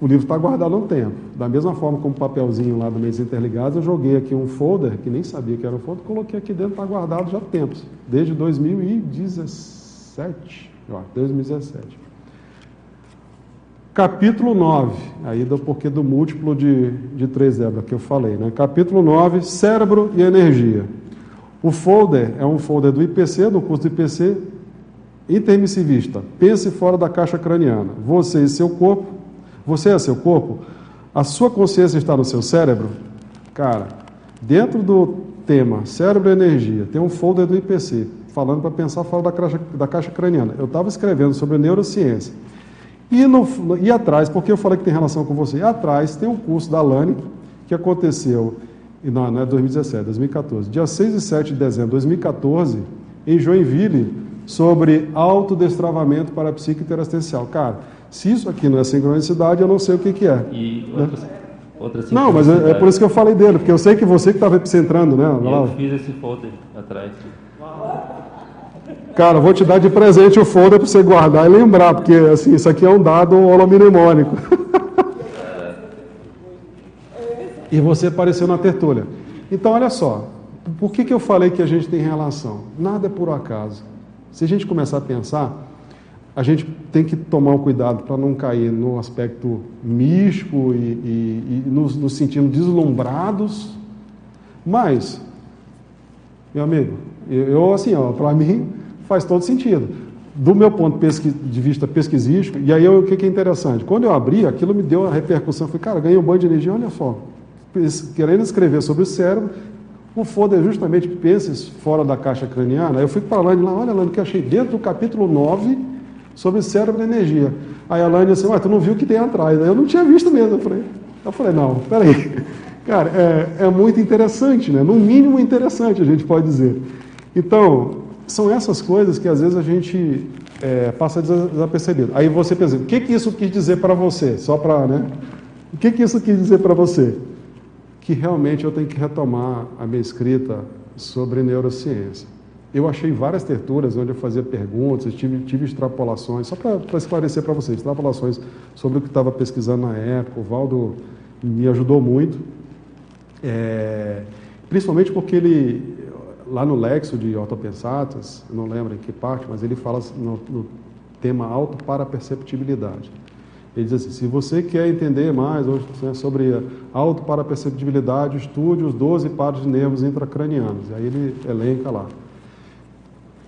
o livro está guardado há um tempo. Da mesma forma como o papelzinho lá do Mês Interligados, eu joguei aqui um folder, que nem sabia que era um folder, coloquei aqui dentro, está guardado já há tempos, desde 2017, ó, 2017. Capítulo 9, aí do porquê do múltiplo de, de 3 zebra que eu falei, né? Capítulo 9, cérebro e energia. O folder é um folder do IPC, do curso do IPC, intermissivista. Pense fora da caixa craniana. Você e seu corpo, você é seu corpo, a sua consciência está no seu cérebro? Cara, dentro do tema cérebro e energia, tem um folder do IPC, falando para pensar fora da caixa, da caixa craniana. Eu estava escrevendo sobre neurociência. E, no, e atrás, porque eu falei que tem relação com você, e atrás tem um curso da Lani, que aconteceu, não, não é 2017, 2014, dia 6 e 7 de dezembro de 2014, em Joinville, sobre autodestravamento para psique interassistencial. Cara, se isso aqui não é sincronicidade, eu não sei o que, que é. E né? outra, Não, mas é, é, por isso que eu falei dele, porque eu sei que você que estava epicentrando, né? Eu fiz esse folder atrás. Cara, vou te dar de presente o folder para você guardar e lembrar, porque assim, isso aqui é um dado holomnemônico. e você apareceu na tertúlia. Então, olha só, por que, que eu falei que a gente tem relação? Nada é por acaso. Se a gente começar a pensar, a gente tem que tomar um cuidado para não cair no aspecto místico e, e, e nos, nos sentindo deslumbrados. Mas, meu amigo, eu assim, para mim faz todo sentido. Do meu ponto de vista pesquisístico, e aí o que é interessante? Quando eu abri, aquilo me deu a repercussão. Eu falei, cara, ganhei um banho de energia, olha só. Querendo escrever sobre o cérebro, o foda é justamente penses fora da caixa craniana. Eu fui para a Lani lá, olha, Lani, que achei dentro do capítulo 9 sobre cérebro e energia. Aí a Lani assim, ué, tu não viu o que tem atrás? Eu não tinha visto mesmo. Eu falei, eu falei não, peraí. Cara, é, é muito interessante, né? No mínimo interessante, a gente pode dizer. Então, são essas coisas que às vezes a gente é, passa desapercebido. Aí você pensa, o que, que isso quis dizer para você? Só para, né? O que, que isso quis dizer para você? Que realmente eu tenho que retomar a minha escrita sobre neurociência. Eu achei várias terturas onde eu fazia perguntas, tive, tive extrapolações, só para esclarecer para vocês, extrapolações sobre o que estava pesquisando na época. O Valdo me ajudou muito, é, principalmente porque ele, lá no Lexo de Ortopensatas, não lembro em que parte, mas ele fala no, no tema auto para perceptibilidade. Ele diz assim: se você quer entender mais né, sobre auto para perceptibilidade, estude os 12 pares de nervos intracranianos. E aí ele elenca lá.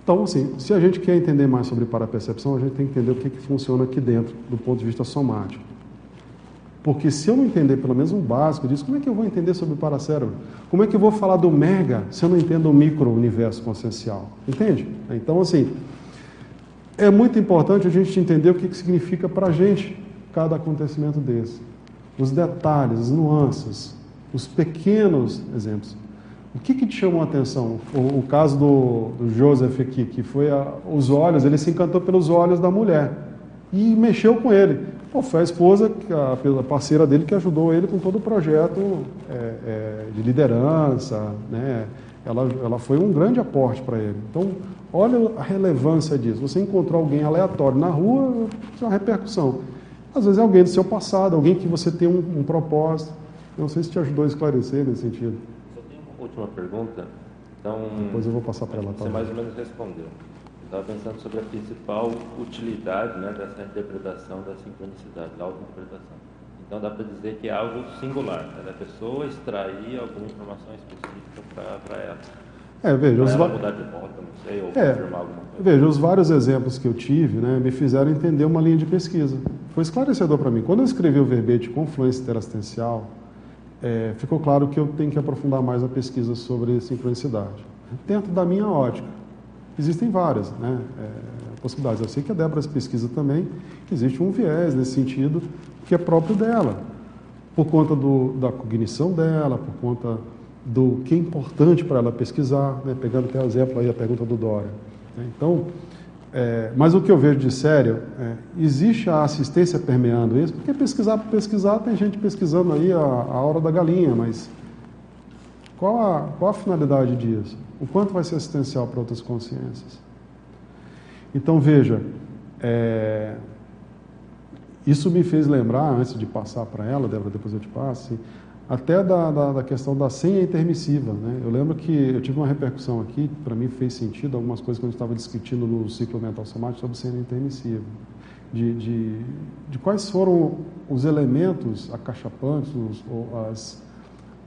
Então, assim, se a gente quer entender mais sobre parapercepção, a gente tem que entender o que, que funciona aqui dentro, do ponto de vista somático. Porque se eu não entender pelo menos um básico disso, como é que eu vou entender sobre o paracérebro? Como é que eu vou falar do mega se eu não entendo o micro-universo consciencial? Entende? Então, assim, é muito importante a gente entender o que, que significa para a gente cada acontecimento desse. Os detalhes, as nuances, os pequenos exemplos. O que, que te chamou a atenção? O, o caso do, do, Joseph aqui, que foi a, os olhos, ele se encantou pelos olhos da mulher e mexeu com ele. Pô, foi a esposa, a parceira dele, que ajudou ele com todo o projeto é, é, de liderança, né? Ela, ela foi um grande aporte para ele. Então, olha a relevância disso. Você encontrou alguém aleatório na rua, tem uma repercussão. Às vezes é alguém do seu passado, alguém que você tem um, um propósito. Eu não sei se te ajudou a esclarecer nesse sentido. Só tenho uma última pergunta. Então, Depois eu vou passar para ela. Você tá? mais ou menos respondeu estava pensando sobre a principal utilidade né, dessa interpretação da sincronicidade, da auto-interpretação. Então dá para dizer que é algo singular, né, da pessoa extrair alguma informação específica para ela. É, veja, os, va... mudar de rota, não sei, ou é, confirmar alguma coisa. Veja, os vários exemplos que eu tive né, me fizeram entender uma linha de pesquisa. Foi esclarecedor para mim. Quando eu escrevi o verbete confluência interassistencial, é, ficou claro que eu tenho que aprofundar mais a pesquisa sobre sincronicidade, dentro da minha ótica. Existem várias né, é, possibilidades. Eu sei que a Débora pesquisa também existe um viés nesse sentido que é próprio dela, por conta do, da cognição dela, por conta do que é importante para ela pesquisar, né, pegando até o exemplo aí a pergunta do Dória. Né. Então, é, mas o que eu vejo de sério é, existe a assistência permeando isso, porque pesquisar por pesquisar, tem gente pesquisando aí a, a hora da galinha, mas qual a, qual a finalidade disso? O quanto vai ser assistencial para outras consciências? Então, veja, é, isso me fez lembrar, antes de passar para ela, Débora, depois eu te passo, até da, da, da, questão da senha intermissiva. Né? Eu lembro que eu tive uma repercussão aqui, para mim fez sentido, algumas coisas que a gente estava discutindo no ciclo mental somático sobre senha intermissiva. De, de, de quais foram os elementos acachapantes, os, as,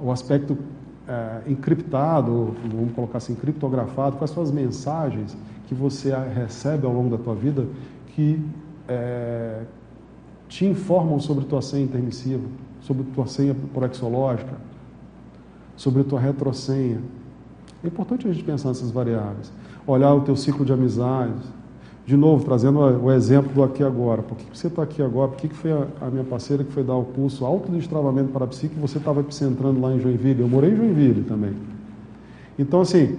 o aspecto é, encriptado, vamos colocar assim, criptografado, quais são as mensagens que você recebe ao longo da tua vida que é, te informam sobre tua senha intermissiva, sobre tua senha proexológica, sobre tua retrosenha. É importante a gente pensar nessas variáveis. Olhar o teu ciclo de amizades, de novo, trazendo o exemplo do aqui agora. Por que você está aqui agora? Por que foi a, minha parceira que foi dar o curso autodestravamento para psique e você estava epicentrando lá em Joinville? Eu morei em Joinville também. Então, assim,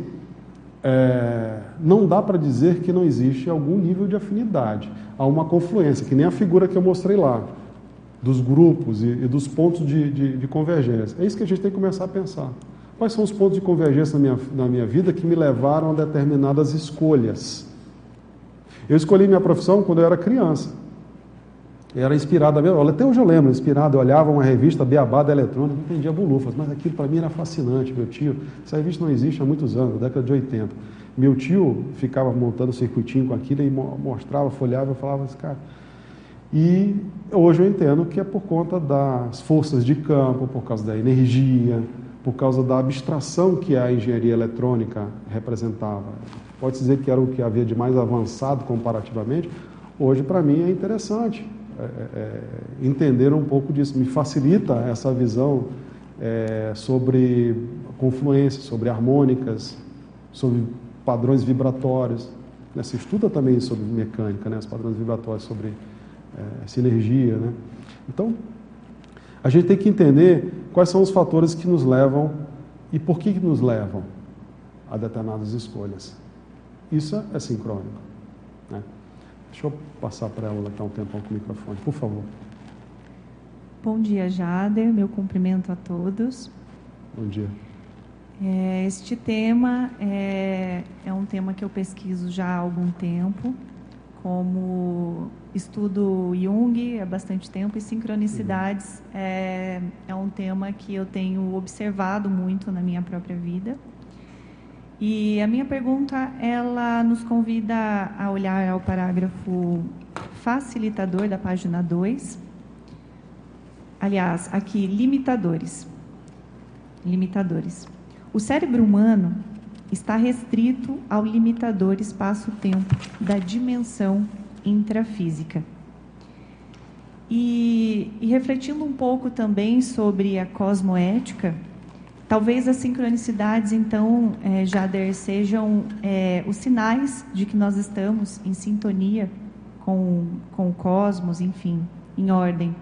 é, não dá para dizer que não existe algum nível de afinidade. Há uma confluência, que nem a figura que eu mostrei lá, dos grupos e, e dos pontos de, de, de convergência. É isso que a gente tem que começar a pensar. Quais são os pontos de convergência na minha, na minha vida que me levaram a determinadas escolhas? Eu escolhi minha profissão quando eu era criança. era inspirado, até hoje eu lembro, inspirado, eu olhava uma revista Beabá da Eletrônica, não entendia bolufas, mas aquilo para mim era fascinante, meu tio. Essa revista não existe há muitos anos, década de 80. Meu tio ficava montando circuitinho com aquilo e mostrava, folhava, eu falava assim, cara. E hoje eu entendo que é por conta das forças de campo, por causa da energia, por causa da abstração que a engenharia eletrônica representava. Pode dizer que era o que havia de mais avançado comparativamente. Hoje, para mim, é interessante é, é, é, entender um pouco disso. Me facilita essa visão é, sobre confluência, sobre harmônicas, sobre padrões vibratórios. Né? Se estuda também sobre mecânica, né? os padrões vibratórios, sobre é, sinergia. Né? Então, a gente tem que entender quais são os fatores que nos levam e por que, que nos levam a determinadas escolhas. Isso é sincrônico. Né? Deixa eu passar para ela daqui a um tempão com o microfone, por favor. Bom dia, Jader. Meu cumprimento a todos. Bom dia. É, este tema é, é um tema que eu pesquiso já há algum tempo, como estudo Jung há bastante tempo e sincronicidades uhum. é, é um tema que eu tenho observado muito na minha própria vida. E a minha pergunta, ela nos convida a olhar ao parágrafo facilitador da página 2. Aliás, aqui, limitadores. Limitadores. O cérebro humano está restrito ao limitador espaço-tempo da dimensão intrafísica. E, e, refletindo um pouco também sobre a cosmoética, talvez as sincronicidades, então, é, Jader, sejam é, os sinais de que nós estamos em sintonia com, com o cosmos, enfim, em ordem.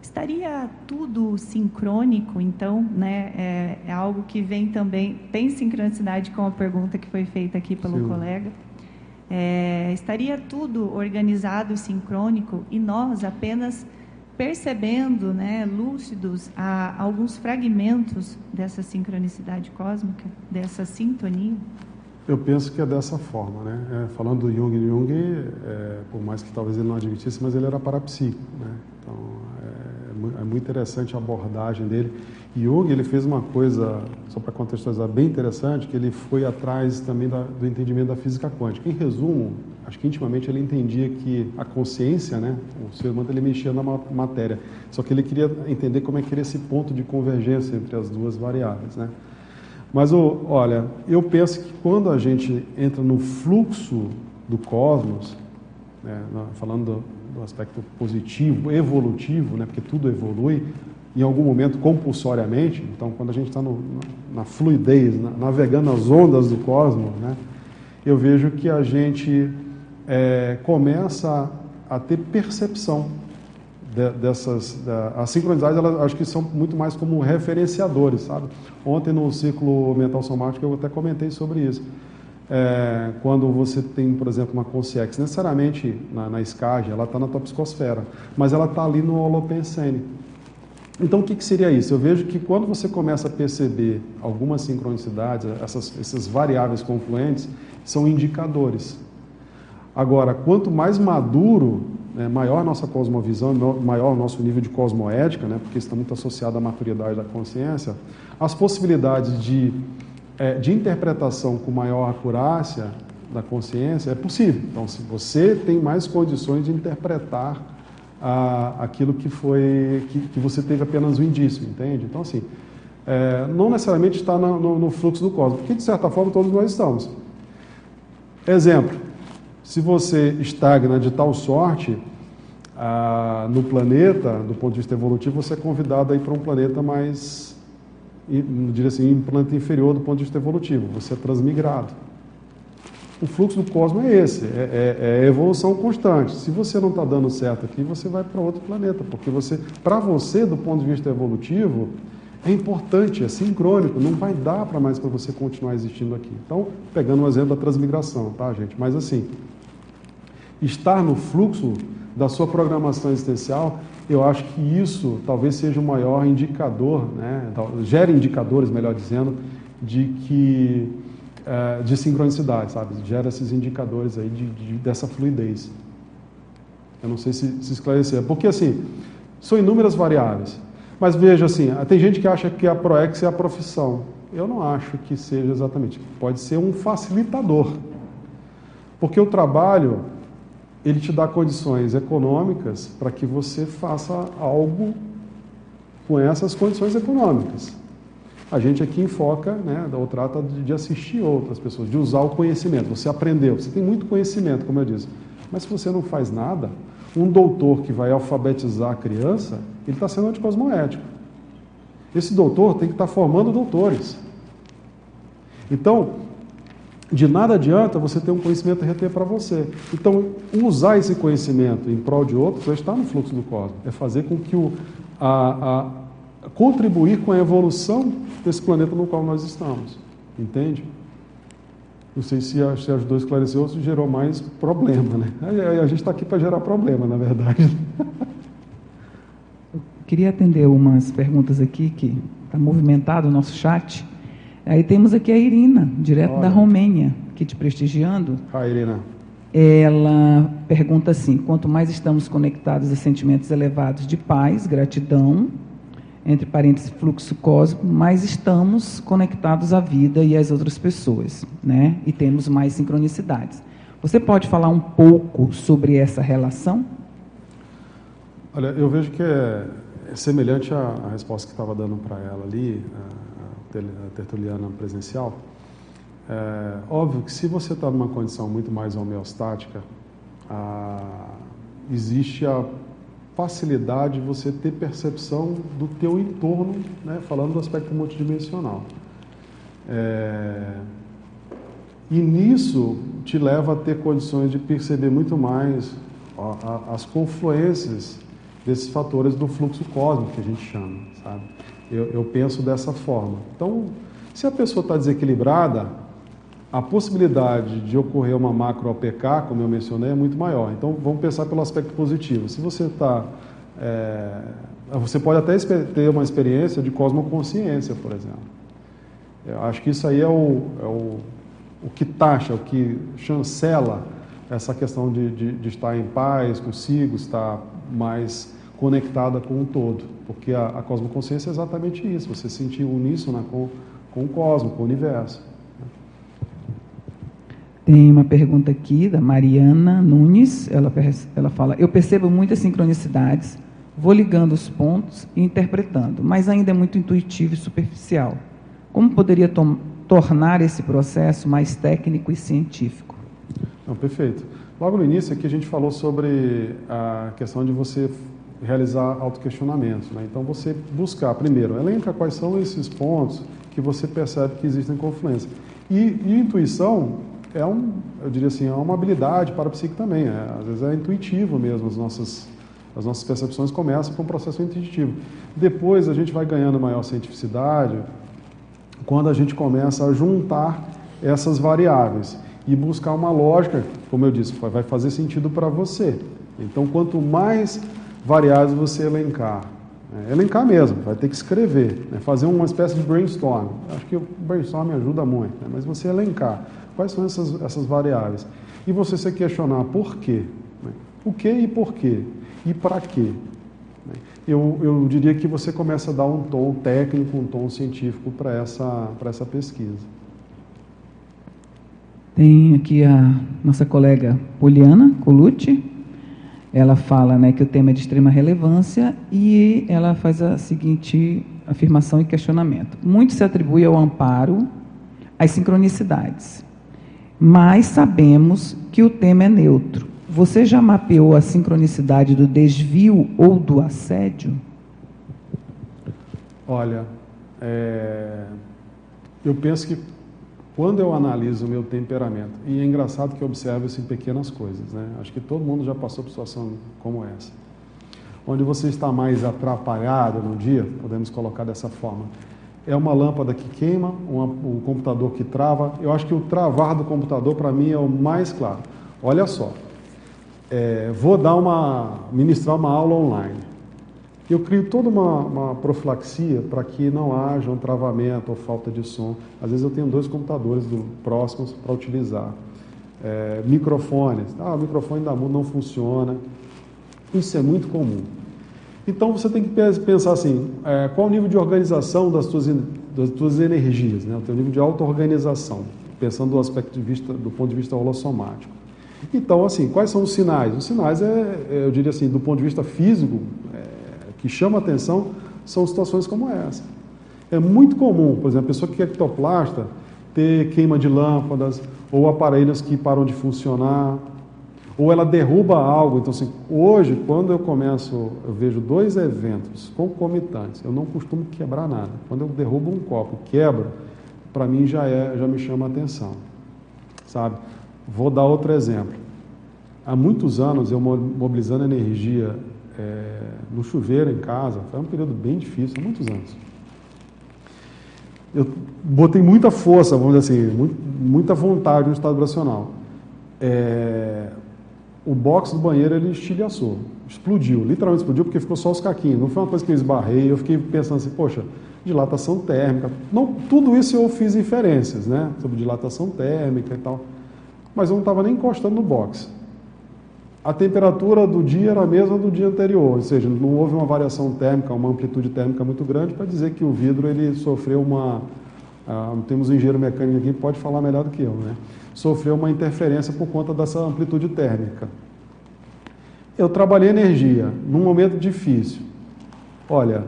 Estaria tudo sincrônico, então, né? É, é, algo que vem também, tem sincronicidade com a pergunta que foi feita aqui pelo Sim. colega. É, estaria tudo organizado e sincrônico e nós apenas percebendo, né, lúcidos, a, alguns fragmentos dessa sincronicidade cósmica, dessa sintonia? Eu penso que é dessa forma, né? É, falando do Jung, Jung, é, por mais que talvez ele não admitisse, mas ele era parapsíquico, né? Então, é, é muito interessante a abordagem dele. Jung ele fez uma coisa, só para contextualizar, bem interessante, que ele foi atrás também da, do entendimento da física quântica. Em resumo, acho que intimamente ele entendia que a consciência, né, o ser humano ele mexia na matéria, só que ele queria entender como é que era esse ponto de convergência entre as duas variáveis, né? Mas olha, eu penso que quando a gente entra no fluxo do cosmos, né, falando do, aspecto positivo, evolutivo, né, porque tudo evolui, em algum momento compulsoriamente. Então, quando a gente está na fluidez, na, navegando as ondas do cosmos, né, eu vejo que a gente é, começa a, a, ter percepção de, dessas. As sincronicidades, elas acho que são muito mais como referenciadores, sabe? Ontem no ciclo mental somático eu até comentei sobre isso. É, quando você tem, por exemplo, uma consciência, necessariamente na, na ela está na tua psicosfera, mas ela está ali no holopensene. Então, o que, que, seria isso? Eu vejo que quando você começa a perceber algumas sincronicidades, essas, essas variáveis confluentes, são indicadores. Agora, quanto mais maduro, né, maior a nossa cosmovisão, maior o nosso nível de cosmoética, né, porque está muito associado à maturidade da consciência, as possibilidades de, é, de interpretação com maior acurácia da consciência é possível. Então, se você tem mais condições de interpretar aquilo que foi que, que, você teve apenas um indício, entende? Então assim, é, não necessariamente está no, no, no, fluxo do cosmos, porque de certa forma todos nós estamos. Exemplo: se você estagna de tal sorte ah, no planeta, do ponto de vista evolutivo, você é convidado a ir para um planeta mais, diria assim, um planeta inferior do ponto de vista evolutivo. Você é transmigrado o fluxo do cosmos é esse, é, é, é evolução constante. Se você não está dando certo aqui, você vai para outro planeta, porque você, para você, do ponto de vista evolutivo, é importante, é sincrônico, não vai dar para mais para você continuar existindo aqui. Então, pegando um exemplo da transmigração, tá, gente? Mas assim, estar no fluxo da sua programação existencial, eu acho que isso talvez seja o maior indicador, né? gere indicadores, melhor dizendo, de que é, de sincronicidade, sabe? Gera esses indicadores aí de, de, dessa fluidez. Eu não sei se, se esclarecer. Porque, assim, são inúmeras variáveis. Mas veja assim, tem gente que acha que a ProEx é a profissão. Eu não acho que seja exatamente. Pode ser um facilitador. Porque o trabalho, ele te dá condições econômicas para que você faça algo com essas condições econômicas. A gente aqui enfoca, né, ou trata de assistir outras pessoas, de usar o conhecimento. Você aprendeu, você tem muito conhecimento, como eu disse. Mas se você não faz nada, um doutor que vai alfabetizar a criança, ele está sendo anticosmoético. Esse doutor tem que estar tá formando doutores. Então, de nada adianta você ter um conhecimento reter para você. Então, usar esse conhecimento em prol de outros é estar no fluxo do cosmos, é fazer com que o, a, a, contribuir com a evolução desse planeta no qual nós estamos. Entende? Não sei se, se ajudou a esclarecer ou se gerou mais problema, né? A, a gente está aqui para gerar problema, na verdade. Eu queria atender umas perguntas aqui que está movimentado o nosso chat. Aí temos aqui a Irina, direto Olha. da Romênia, aqui te prestigiando. Ah, Irina. Ela pergunta assim: quanto mais estamos conectados a sentimentos elevados de paz, gratidão, entre parênteses, fluxo cósmico, mais estamos conectados à vida e às outras pessoas, né? E temos mais sincronicidades. Você pode falar um pouco sobre essa relação? Olha, eu vejo que é, é semelhante à, à, resposta que estava dando para ela ali, a, a tertuliana presencial. É, óbvio que se você está numa condição muito mais homeostática, a, existe a facilidade de você ter percepção do teu entorno, né, falando do aspecto multidimensional. É, e nisso te leva a ter condições de perceber muito mais a, as confluências desses fatores do fluxo cósmico que a gente chama, sabe? Eu, eu penso dessa forma. Então, se a pessoa está desequilibrada, a possibilidade de ocorrer uma macro OPK, como eu mencionei, é muito maior. Então, vamos pensar pelo aspecto positivo. Se você está. É, você pode até ter uma experiência de cosmoconsciência, por exemplo. Eu acho que isso aí é o, é o, o que taxa, o que chancela essa questão de, de, de estar em paz consigo, estar mais conectada com o todo. Porque a, a cosmoconsciência é exatamente isso, você sentir uníssono com, com o cosmos, com o universo. Tem uma pergunta aqui da Mariana Nunes. Ela, ela fala: Eu percebo muitas sincronicidades, vou ligando os pontos e interpretando, mas ainda é muito intuitivo e superficial. Como poderia tornar esse processo mais técnico e científico? Não, perfeito. Logo no início aqui a gente falou sobre a questão de você realizar autoquestionamentos. Né? Então você buscar, primeiro, elenca quais são esses pontos que você percebe que existem confluência. E, e intuição é um, eu diria assim, é uma habilidade para o psique também. É, às vezes é intuitivo mesmo, as nossas, as nossas percepções começam com um processo intuitivo. Depois a gente vai ganhando maior cientificidade quando a gente começa a juntar essas variáveis e buscar uma lógica, como eu disse, vai fazer sentido para você. Então, quanto mais variáveis você elencar, é, elencar mesmo, vai ter que escrever, né, fazer uma espécie de brainstorm. Acho que o brainstorm ajuda muito, né, mas você elencar Quais são essas, essas variáveis? E você se questionar por quê? Né? O que e por quê? E para quê? Né? Eu, eu diria que você começa a dar um tom técnico, um tom científico para essa, essa pesquisa. Tem aqui a nossa colega Poliana Colucci. Ela fala né, que o tema é de extrema relevância e ela faz a seguinte afirmação e questionamento. Muito se atribui ao amparo às sincronicidades mas sabemos que o tema é neutro. Você já mapeou a sincronicidade do desvio ou do assédio? Olha, é... eu penso que quando eu analiso o meu temperamento, e é engraçado que eu observo isso em pequenas coisas, né? Acho que todo mundo já passou por situação como essa. Onde você está mais atrapalhado no dia, podemos colocar dessa forma, é uma lâmpada que queima, um computador que trava. Eu acho que o travar do computador, para mim, é o mais claro. Olha só, é, vou dar uma, ministrar uma aula online. Eu crio toda uma, uma profilaxia para que não haja um travamento ou falta de som. Às vezes eu tenho dois computadores do, próximos para utilizar. É, microfones. Ah, o microfone da MU não funciona. Isso é muito comum. Então você tem que pensar assim, é, qual o nível de organização das tuas, das energias, né? o teu nível de auto-organização, pensando do aspecto de vista, do ponto de vista holossomático. Então, assim, quais são os sinais? Os sinais, é, é eu diria assim, do ponto de vista físico, que chama atenção, são situações como essa. É muito comum, por exemplo, a pessoa que é ectoplasta ter queima de lâmpadas, ou aparelhos que param de funcionar, ou ela derruba algo. Então, assim, hoje, quando eu começo, eu vejo dois eventos concomitantes, eu não costumo quebrar nada. Quando eu derrubo um copo, quebro, para mim já é, já me chama atenção, sabe? Vou dar outro exemplo. Há muitos anos eu mobilizando energia é, no chuveiro em casa, foi um período bem difícil, muitos anos. Eu botei muita força, vamos dizer assim, muita vontade no estado vibracional. É, o box do banheiro ele estilhaçou, explodiu, literalmente explodiu porque ficou só os caquinhos. Não foi uma coisa que eu esbarrei, eu fiquei pensando assim, poxa, dilatação térmica. Não, tudo isso eu fiz inferências, né, sobre dilatação térmica e tal. Mas eu não estava nem encostando no box. A temperatura do dia era a mesma do dia anterior, ou seja, não houve uma variação térmica, uma amplitude térmica muito grande para dizer que o vidro ele sofreu uma, ah, temos um engenheiro mecânico aqui que pode falar melhor do que eu, né? sofreu uma interferência por conta dessa amplitude térmica. Eu trabalhei energia num momento difícil. Olha,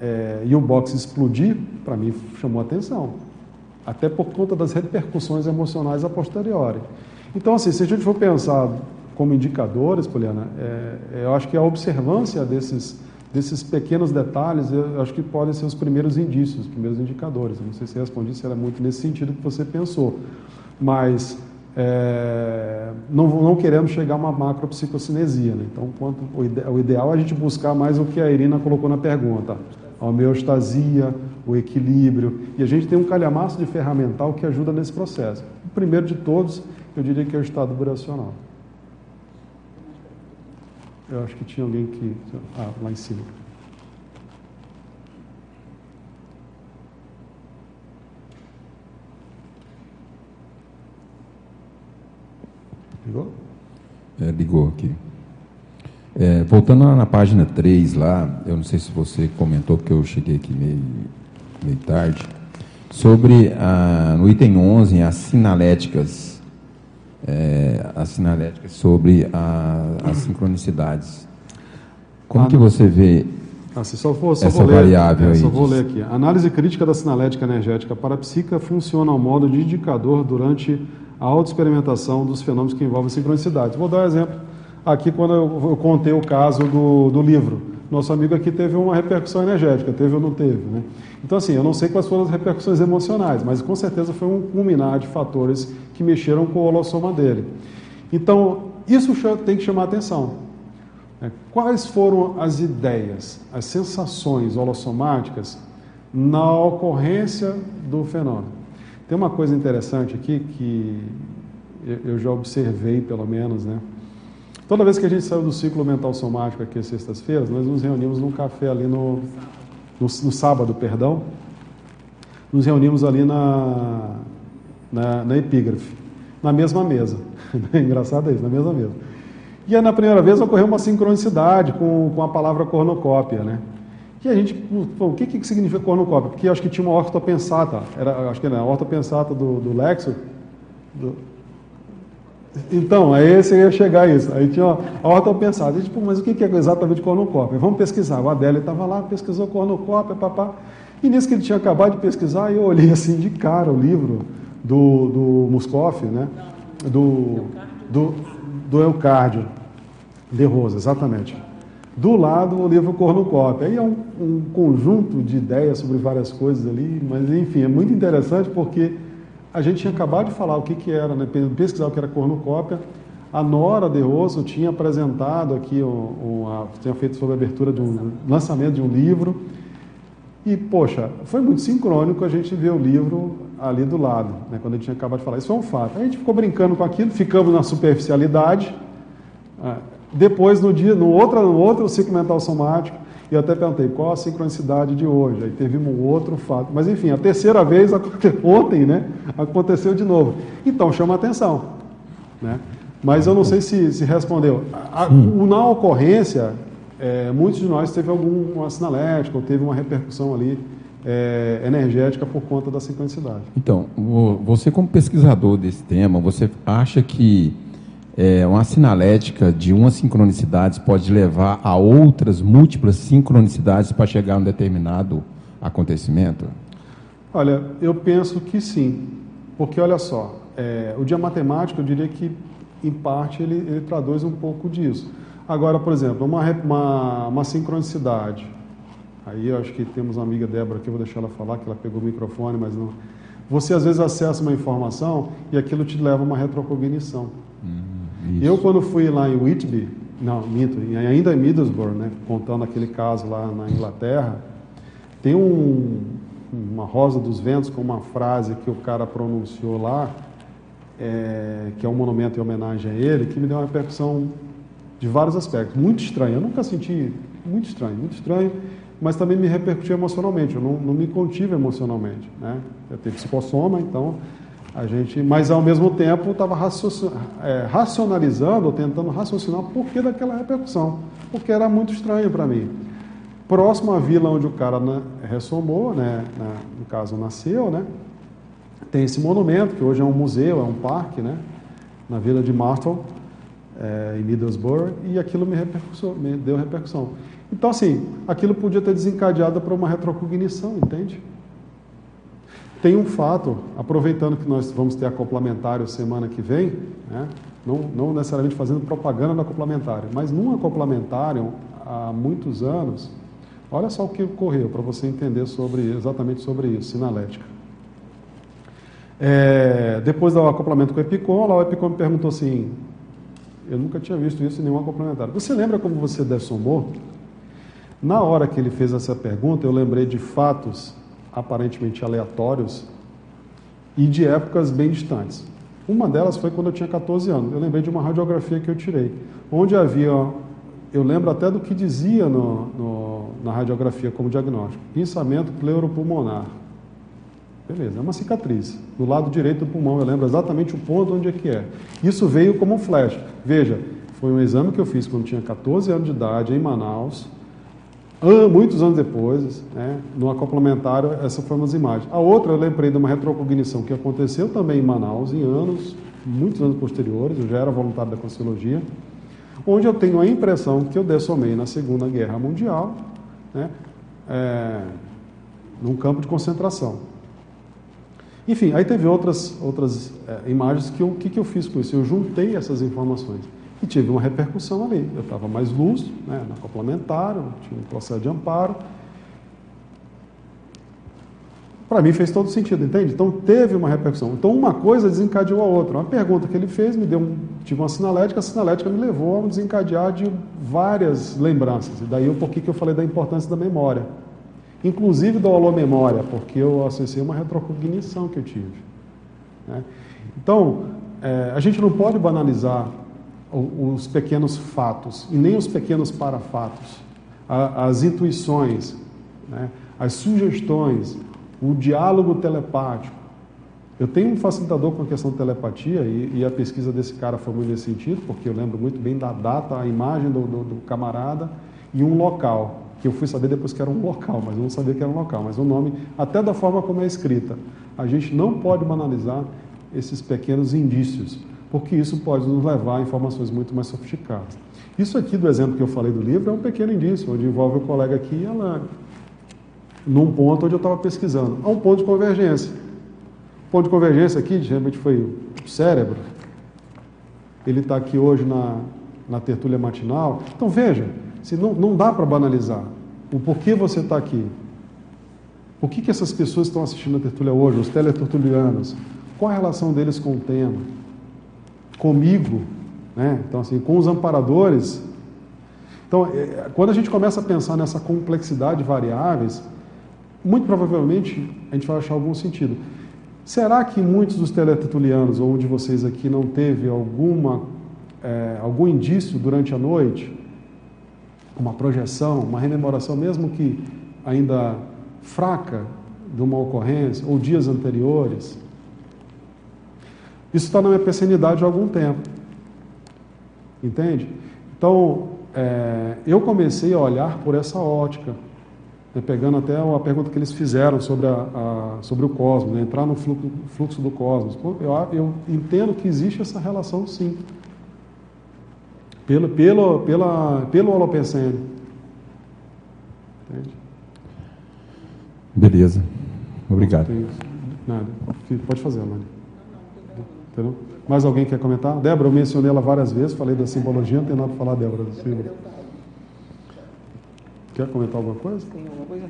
é, e o box explodir, para mim chamou atenção. Até por conta das repercussões emocionais a posteriori. Então, assim, se a gente for pensar como indicadores, Poliana, é, é, eu acho que a observância desses, desses pequenos detalhes, eu acho que podem ser os primeiros indícios, os primeiros indicadores. Eu não sei se respondi se era muito nesse sentido que você pensou mas é, não, não queremos chegar a uma macropsicocinesia. Né? Então, quanto, o, ide, o, ideal é a gente buscar mais o que a Irina colocou na pergunta, a homeostasia, o equilíbrio, e a gente tem um calhamaço de ferramental que ajuda nesse processo. O primeiro de todos, eu diria que é o estado vibracional. Eu acho que tinha alguém que... Ah, lá em cima. Ligou? É, ligou aqui. É, voltando na página 3 lá, eu não sei se você comentou, porque eu cheguei aqui meio, meio tarde, sobre, a, no item 11, as sinaléticas, é, as sinaléticas sobre a, as sincronicidades. Como ah, que você vê ah, só vou, só essa vou ler, variável é, Só vou ler aqui. A análise crítica da sinalética energética parapsíquica funciona ao modo de indicador durante a autoexperimentação dos fenômenos que envolvem sincronicidade. Vou dar um exemplo aqui quando eu, eu contei o caso do, do, livro. Nosso amigo aqui teve uma repercussão energética, teve ou não teve. Né? Então, assim, eu não sei quais foram as repercussões emocionais, mas com certeza foi um culminar de fatores que mexeram com o holossoma dele. Então, isso tem que chamar atenção. Né? Quais foram as ideias, as sensações holossomáticas na ocorrência do fenômeno? Tem uma coisa interessante aqui que eu já observei, pelo menos, né? Toda vez que a gente saiu do ciclo mental somático aqui às sextas-feiras, nós nos reunimos num café ali no, no, no sábado, perdão. Nos reunimos ali na, na, na epígrafe, na mesma mesa. Engraçado isso, na mesma mesa. E aí, na primeira vez ocorreu uma sincronicidade com, com a palavra cornucópia, né? E a gente, pô, o que, que significa cornucópia? Porque acho que tinha uma ortopensata, era, acho que era a ortopensata do, do Lexo. Do... Então, aí você ia chegar a isso. Aí tinha a ortopensata. A gente, pô, mas o que é exatamente cornucópia? Vamos pesquisar. O Adélio estava lá, pesquisou cornucópia, papá. E nisso que ele tinha acabado de pesquisar, eu olhei assim de cara o livro do, do Muscoff, né? Do, do, do Eucárdio de Rosa, exatamente. Do lado, o livro Cornucópia. Aí é um, um, conjunto de ideias sobre várias coisas ali, mas enfim, é muito interessante porque a gente tinha acabado de falar o que, que era, né, pesquisar o que era cornucópia. A Nora de Rosso tinha apresentado aqui, um, uma, tinha feito sobre a abertura de um lançamento de um livro. E, poxa, foi muito sincrônico a gente ver o livro ali do lado, né, quando a gente tinha acabado de falar. Isso é um fato. a gente ficou brincando com aquilo, ficamos na superficialidade. Ah, depois, no dia, no outro, no outro ciclo mental somático, E eu até perguntei qual a sincronicidade de hoje. Aí teve um outro fato. Mas enfim, a terceira vez, ontem, né? Aconteceu de novo. Então chama atenção. Né? Mas eu não sei se, se respondeu. A, na ocorrência, é, muitos de nós teve alguma sinalética ou teve uma repercussão ali é, energética por conta da sincronicidade. Então, você como pesquisador desse tema, você acha que é, uma sinalética de uma sincronicidade pode levar a outras múltiplas sincronicidades para chegar a um determinado acontecimento? Olha, eu penso que sim, porque olha só, é, o dia matemático eu diria que em parte ele, ele traduz um pouco disso. Agora, por exemplo, uma, uma, uma sincronicidade, aí eu acho que temos uma amiga Débora aqui, eu vou deixar ela falar, que ela pegou o microfone, mas não. Você às vezes acessa uma informação e aquilo te leva a uma retrocognição. Hum. Isso. Eu, quando fui lá em Whitby, não, minto, ainda em Middlesbrough, né, contando aquele caso lá na Inglaterra, tem um, uma Rosa dos Ventos com uma frase que o cara pronunciou lá, é, que é um monumento em homenagem a ele, que me deu uma repercussão de vários aspectos. Muito estranho, eu nunca senti, muito estranho, muito estranho, mas também me repercutiu emocionalmente, eu não, não me contive emocionalmente. Né? Eu tenho psicossoma, então a gente, mas ao mesmo tempo estava é, racionalizando, ou tentando raciocinar o porquê daquela repercussão, porque era muito estranho para mim. Próximo à vila onde o cara né, ressomou, né, na, no caso nasceu, né, tem esse monumento que hoje é um museu, é um parque, né, na vila de Martel, é, em Middlesbrough, e aquilo me, me deu repercussão. Então, assim, aquilo podia ter desencadeado para uma retrocognição, entende? Tem um fato, aproveitando que nós vamos ter acoplamentário semana que vem, né? não, não necessariamente fazendo propaganda no acoplamentário, mas num acoplamentário, há muitos anos, olha só o que ocorreu, para você entender sobre, exatamente sobre isso, sinalética. É, depois do acoplamento com o Epicom, lá o Epicom me perguntou assim, eu nunca tinha visto isso em nenhum acoplamentário. Você lembra como você dessomou? Na hora que ele fez essa pergunta, eu lembrei de fatos aparentemente aleatórios e de épocas bem distantes. Uma delas foi quando eu tinha 14 anos. Eu lembrei de uma radiografia que eu tirei, onde havia, eu lembro até do que dizia no, no, na radiografia como diagnóstico: pinçamento pleuropulmonar. Beleza, é uma cicatriz. Do lado direito do pulmão, eu lembro exatamente o ponto onde é que é. Isso veio como um flash. Veja, foi um exame que eu fiz quando tinha 14 anos de idade em Manaus, muitos anos depois, né, no acoplamentário, essas foram as imagens. A outra, eu lembrei de uma retrocognição que aconteceu também em Manaus, em anos, muitos anos posteriores, eu já era voluntário da Consciologia, onde eu tenho a impressão que eu dessomei na Segunda Guerra Mundial, né, é, num campo de concentração. Enfim, aí teve outras, outras é, imagens que o que, que eu fiz com isso? Eu juntei essas informações e tive uma repercussão ali. Eu estava mais lúcido, né, na complementar, tinha um processo de amparo. Para mim fez todo sentido, entende? Então teve uma repercussão. Então uma coisa desencadeou a outra. Uma pergunta que ele fez me deu um, tive uma sinalética, a sinalética me levou a um desencadear de várias lembranças. E daí o porquê que eu falei da importância da memória. Inclusive da holomemória, porque eu acessei uma retrocognição que eu tive. Né? Então, é, a gente não pode banalizar os pequenos fatos e nem os pequenos parafatos, as intuições, né, as sugestões, o diálogo telepático. Eu tenho um facilitador com a questão de telepatia e, e, a pesquisa desse cara foi muito nesse sentido, porque eu lembro muito bem da data, a imagem do, do, do camarada e um local, que eu fui saber depois que era um local, mas eu não sabia que era um local, mas o nome, até da forma como é escrita. A gente não pode banalizar esses pequenos indícios porque isso pode nos levar a informações muito mais sofisticadas. Isso aqui do exemplo que eu falei do livro é um pequeno indício, onde envolve o colega aqui e ela, num ponto onde eu estava pesquisando. Há um ponto de convergência. O ponto de convergência aqui, de repente, foi o cérebro. Ele está aqui hoje na, na tertúlia matinal. Então veja, se não, não dá para banalizar o porquê você está aqui. Por que, que essas pessoas estão assistindo a tertúlia hoje, os teletertulianos? Qual a relação deles com o tema? Comigo, né? Então, assim, com os amparadores. Então, é, quando a gente começa a pensar nessa complexidade de variáveis, muito provavelmente a gente vai achar algum sentido. Será que muitos dos teletutulianos, ou de vocês aqui, não teve alguma, é, algum indício durante a noite? uma projeção, uma rememoração, mesmo que ainda fraca, de uma ocorrência, ou dias anteriores. Isso está na minha pensanidade há algum tempo. Entende? Então, é, eu comecei a olhar por essa ótica, né, pegando até a pergunta que eles fizeram sobre, a, a sobre o cosmos, né, entrar no fluxo, fluxo do cosmos. Eu, eu, entendo que existe essa relação, sim, pelo, pelo, pela, pelo holopensene. Entende? Beleza. Obrigado. Nada. Pode fazer, Alane. Entendeu? Mais alguém quer comentar? Débora, eu mencionei ela várias vezes, falei da simbologia, não tem nada para falar, Débora. Quer comentar alguma coisa?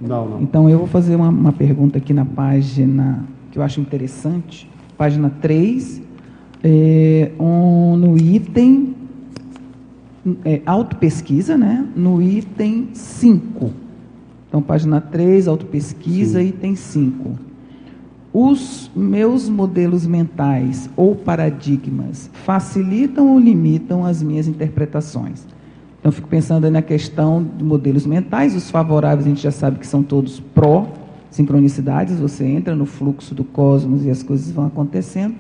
Não, não. Então eu vou fazer uma, uma pergunta aqui na página que eu acho interessante, página 3, é, um, no item é, autopesquisa, né? No item 5. Então, página 3, autopesquisa, Sim. item 5. Os meus modelos mentais ou paradigmas facilitam ou limitam as minhas interpretações? Então, fico pensando na questão de modelos mentais. Os favoráveis, a gente já sabe que são todos pró-sincronicidades. Você entra no fluxo do cosmos e as coisas vão acontecendo.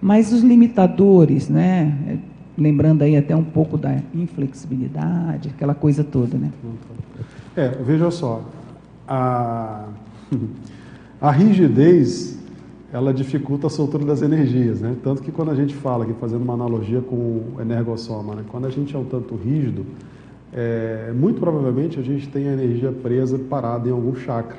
Mas os limitadores, né? Lembrando aí até um pouco da inflexibilidade, aquela coisa toda, né? É, veja só. A, a rigidez ela dificulta a soltura das energias, né? Tanto que quando a gente fala aqui, fazendo uma analogia com o energossoma, né? quando a gente é um tanto rígido, é, muito provavelmente a gente tem a energia presa parada em algum chakra.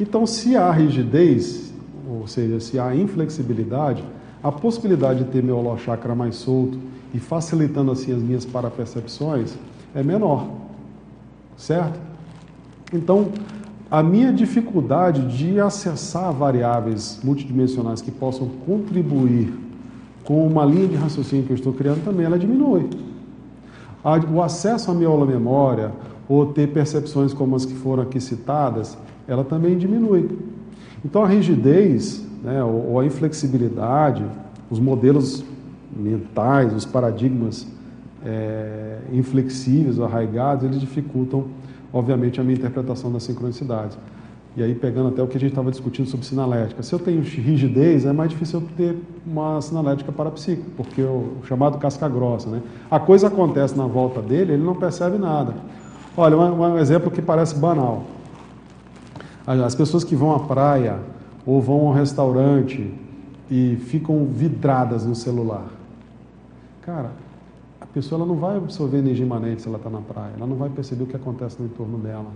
Então, se há rigidez, ou seja, se há inflexibilidade, a possibilidade de ter meu holochakra mais solto e facilitando assim as minhas parapercepções é menor, certo? Então, a minha dificuldade de acessar variáveis multidimensionais que possam contribuir com uma linha de raciocínio que eu estou criando também ela diminui. O acesso à minha memória ou ter percepções como as que foram aqui citadas, ela também diminui. Então a rigidez, né, ou a inflexibilidade, os modelos mentais, os paradigmas é, inflexíveis, arraigados, eles dificultam obviamente, a minha interpretação das sincronicidades. E aí, pegando até o que a gente estava discutindo sobre sinalética. Se eu tenho rigidez, é mais difícil eu ter uma sinalética parapsíquica, porque o, chamado casca grossa, né? A coisa acontece na volta dele, ele não percebe nada. Olha, um, um exemplo que parece banal. As pessoas que vão à praia ou vão ao restaurante e ficam vidradas no celular. Cara, pessoa ela não vai absorver energia imanente se ela está na praia, ela não vai perceber o que acontece no entorno dela.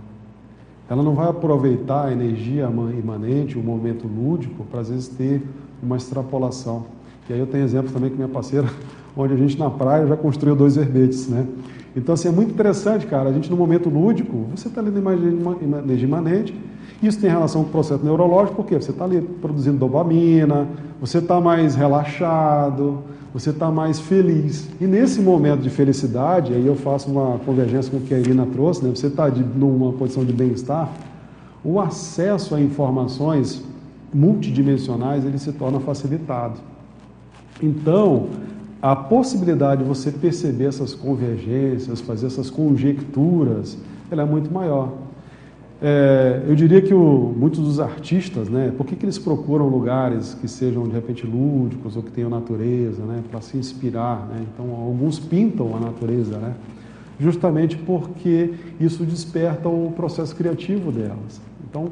Ela não vai aproveitar a energia imanente, o momento lúdico, para às vezes ter uma extrapolação. E aí eu tenho exemplos também com minha parceira, onde a gente na praia já construiu dois verbetes, né? Então, assim, é muito interessante, cara, a gente no momento lúdico, você está na energia imanente, isso tem relação com o processo neurológico, porque você está ali produzindo dopamina, você está mais relaxado, você está mais feliz. E nesse momento de felicidade, aí eu faço uma convergência com o que a Irina trouxe, né? você está numa posição de bem-estar, o acesso a informações multidimensionais ele se torna facilitado. Então, a possibilidade de você perceber essas convergências, fazer essas conjecturas, ela é muito maior. É, eu diria que o, muitos dos artistas, né, por que, que eles procuram lugares que sejam de repente lúdicos ou que tenham natureza, né, para se inspirar? Né? Então, alguns pintam a natureza, né, justamente porque isso desperta o processo criativo delas. Então,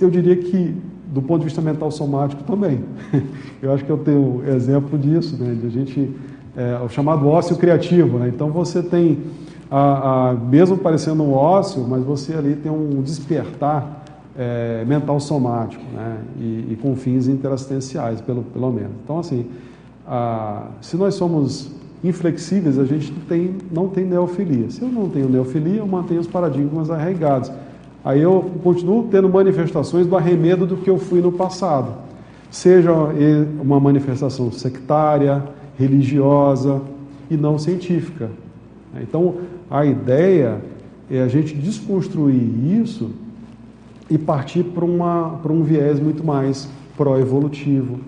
eu diria que, do ponto de vista mental somático também, eu acho que eu tenho exemplo disso, né, de a gente, é, o chamado ócio criativo. Né? Então, você tem a, a, mesmo parecendo um ócio, mas você ali tem um despertar é, mental somático, né? E, e, com fins interassistenciais, pelo, pelo menos. Então, assim, a, se nós somos inflexíveis, a gente tem, não tem neofilia. Se eu não tenho neofilia, eu mantenho os paradigmas arraigados. Aí eu continuo tendo manifestações do arremedo do que eu fui no passado. Seja uma manifestação sectária, religiosa e não científica. Então, a ideia é a gente desconstruir isso e partir para, um viés muito mais pró-evolutivo,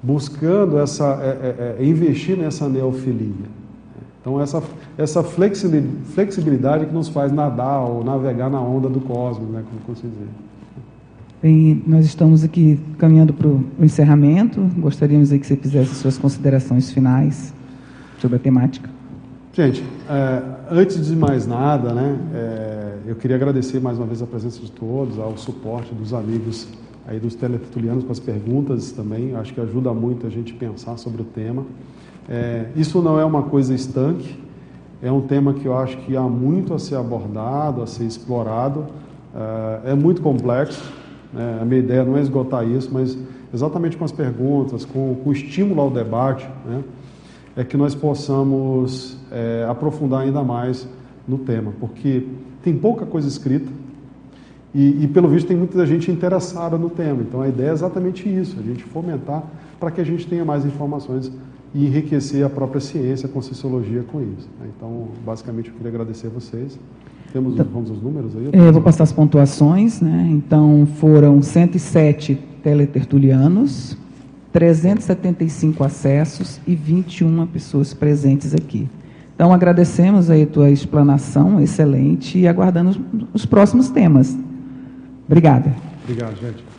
buscando essa, é, é, é, investir nessa neofilia. Então, essa, essa flexibilidade que nos faz nadar ou navegar na onda do cosmos, né, como consigo dizer. Bem, nós estamos aqui caminhando para o encerramento. Gostaríamos que você fizesse suas considerações finais sobre a temática. Gente, é, antes de mais nada, né, é, eu queria agradecer mais uma vez a presença de todos, ao suporte dos amigos aí dos teletulianos com as perguntas também. Acho que ajuda muito a gente pensar sobre o tema. É, isso não é uma coisa estanque, é um tema que eu acho que há muito a ser abordado, a ser explorado. É, é muito complexo. Né? A minha ideia não é esgotar isso, mas exatamente com as perguntas, com, com o estímulo ao debate, né? É que nós possamos é, aprofundar ainda mais no tema, porque tem pouca coisa escrita e, e, pelo visto tem muita gente interessada no tema. Então a ideia é exatamente isso, a gente fomentar para que a gente tenha mais informações e enriquecer a própria ciência, a conscienciologia com isso. Né? Então, basicamente, eu queria agradecer a vocês. Temos então, vamos os números aí? É, eu vou passar as pontuações. Né? Então, foram 107 teletertulianos, 375 acessos e 21 pessoas presentes aqui. Então, agradecemos aí a tua explanação excelente e aguardando os, os próximos temas. Obrigada. Obrigado, gente.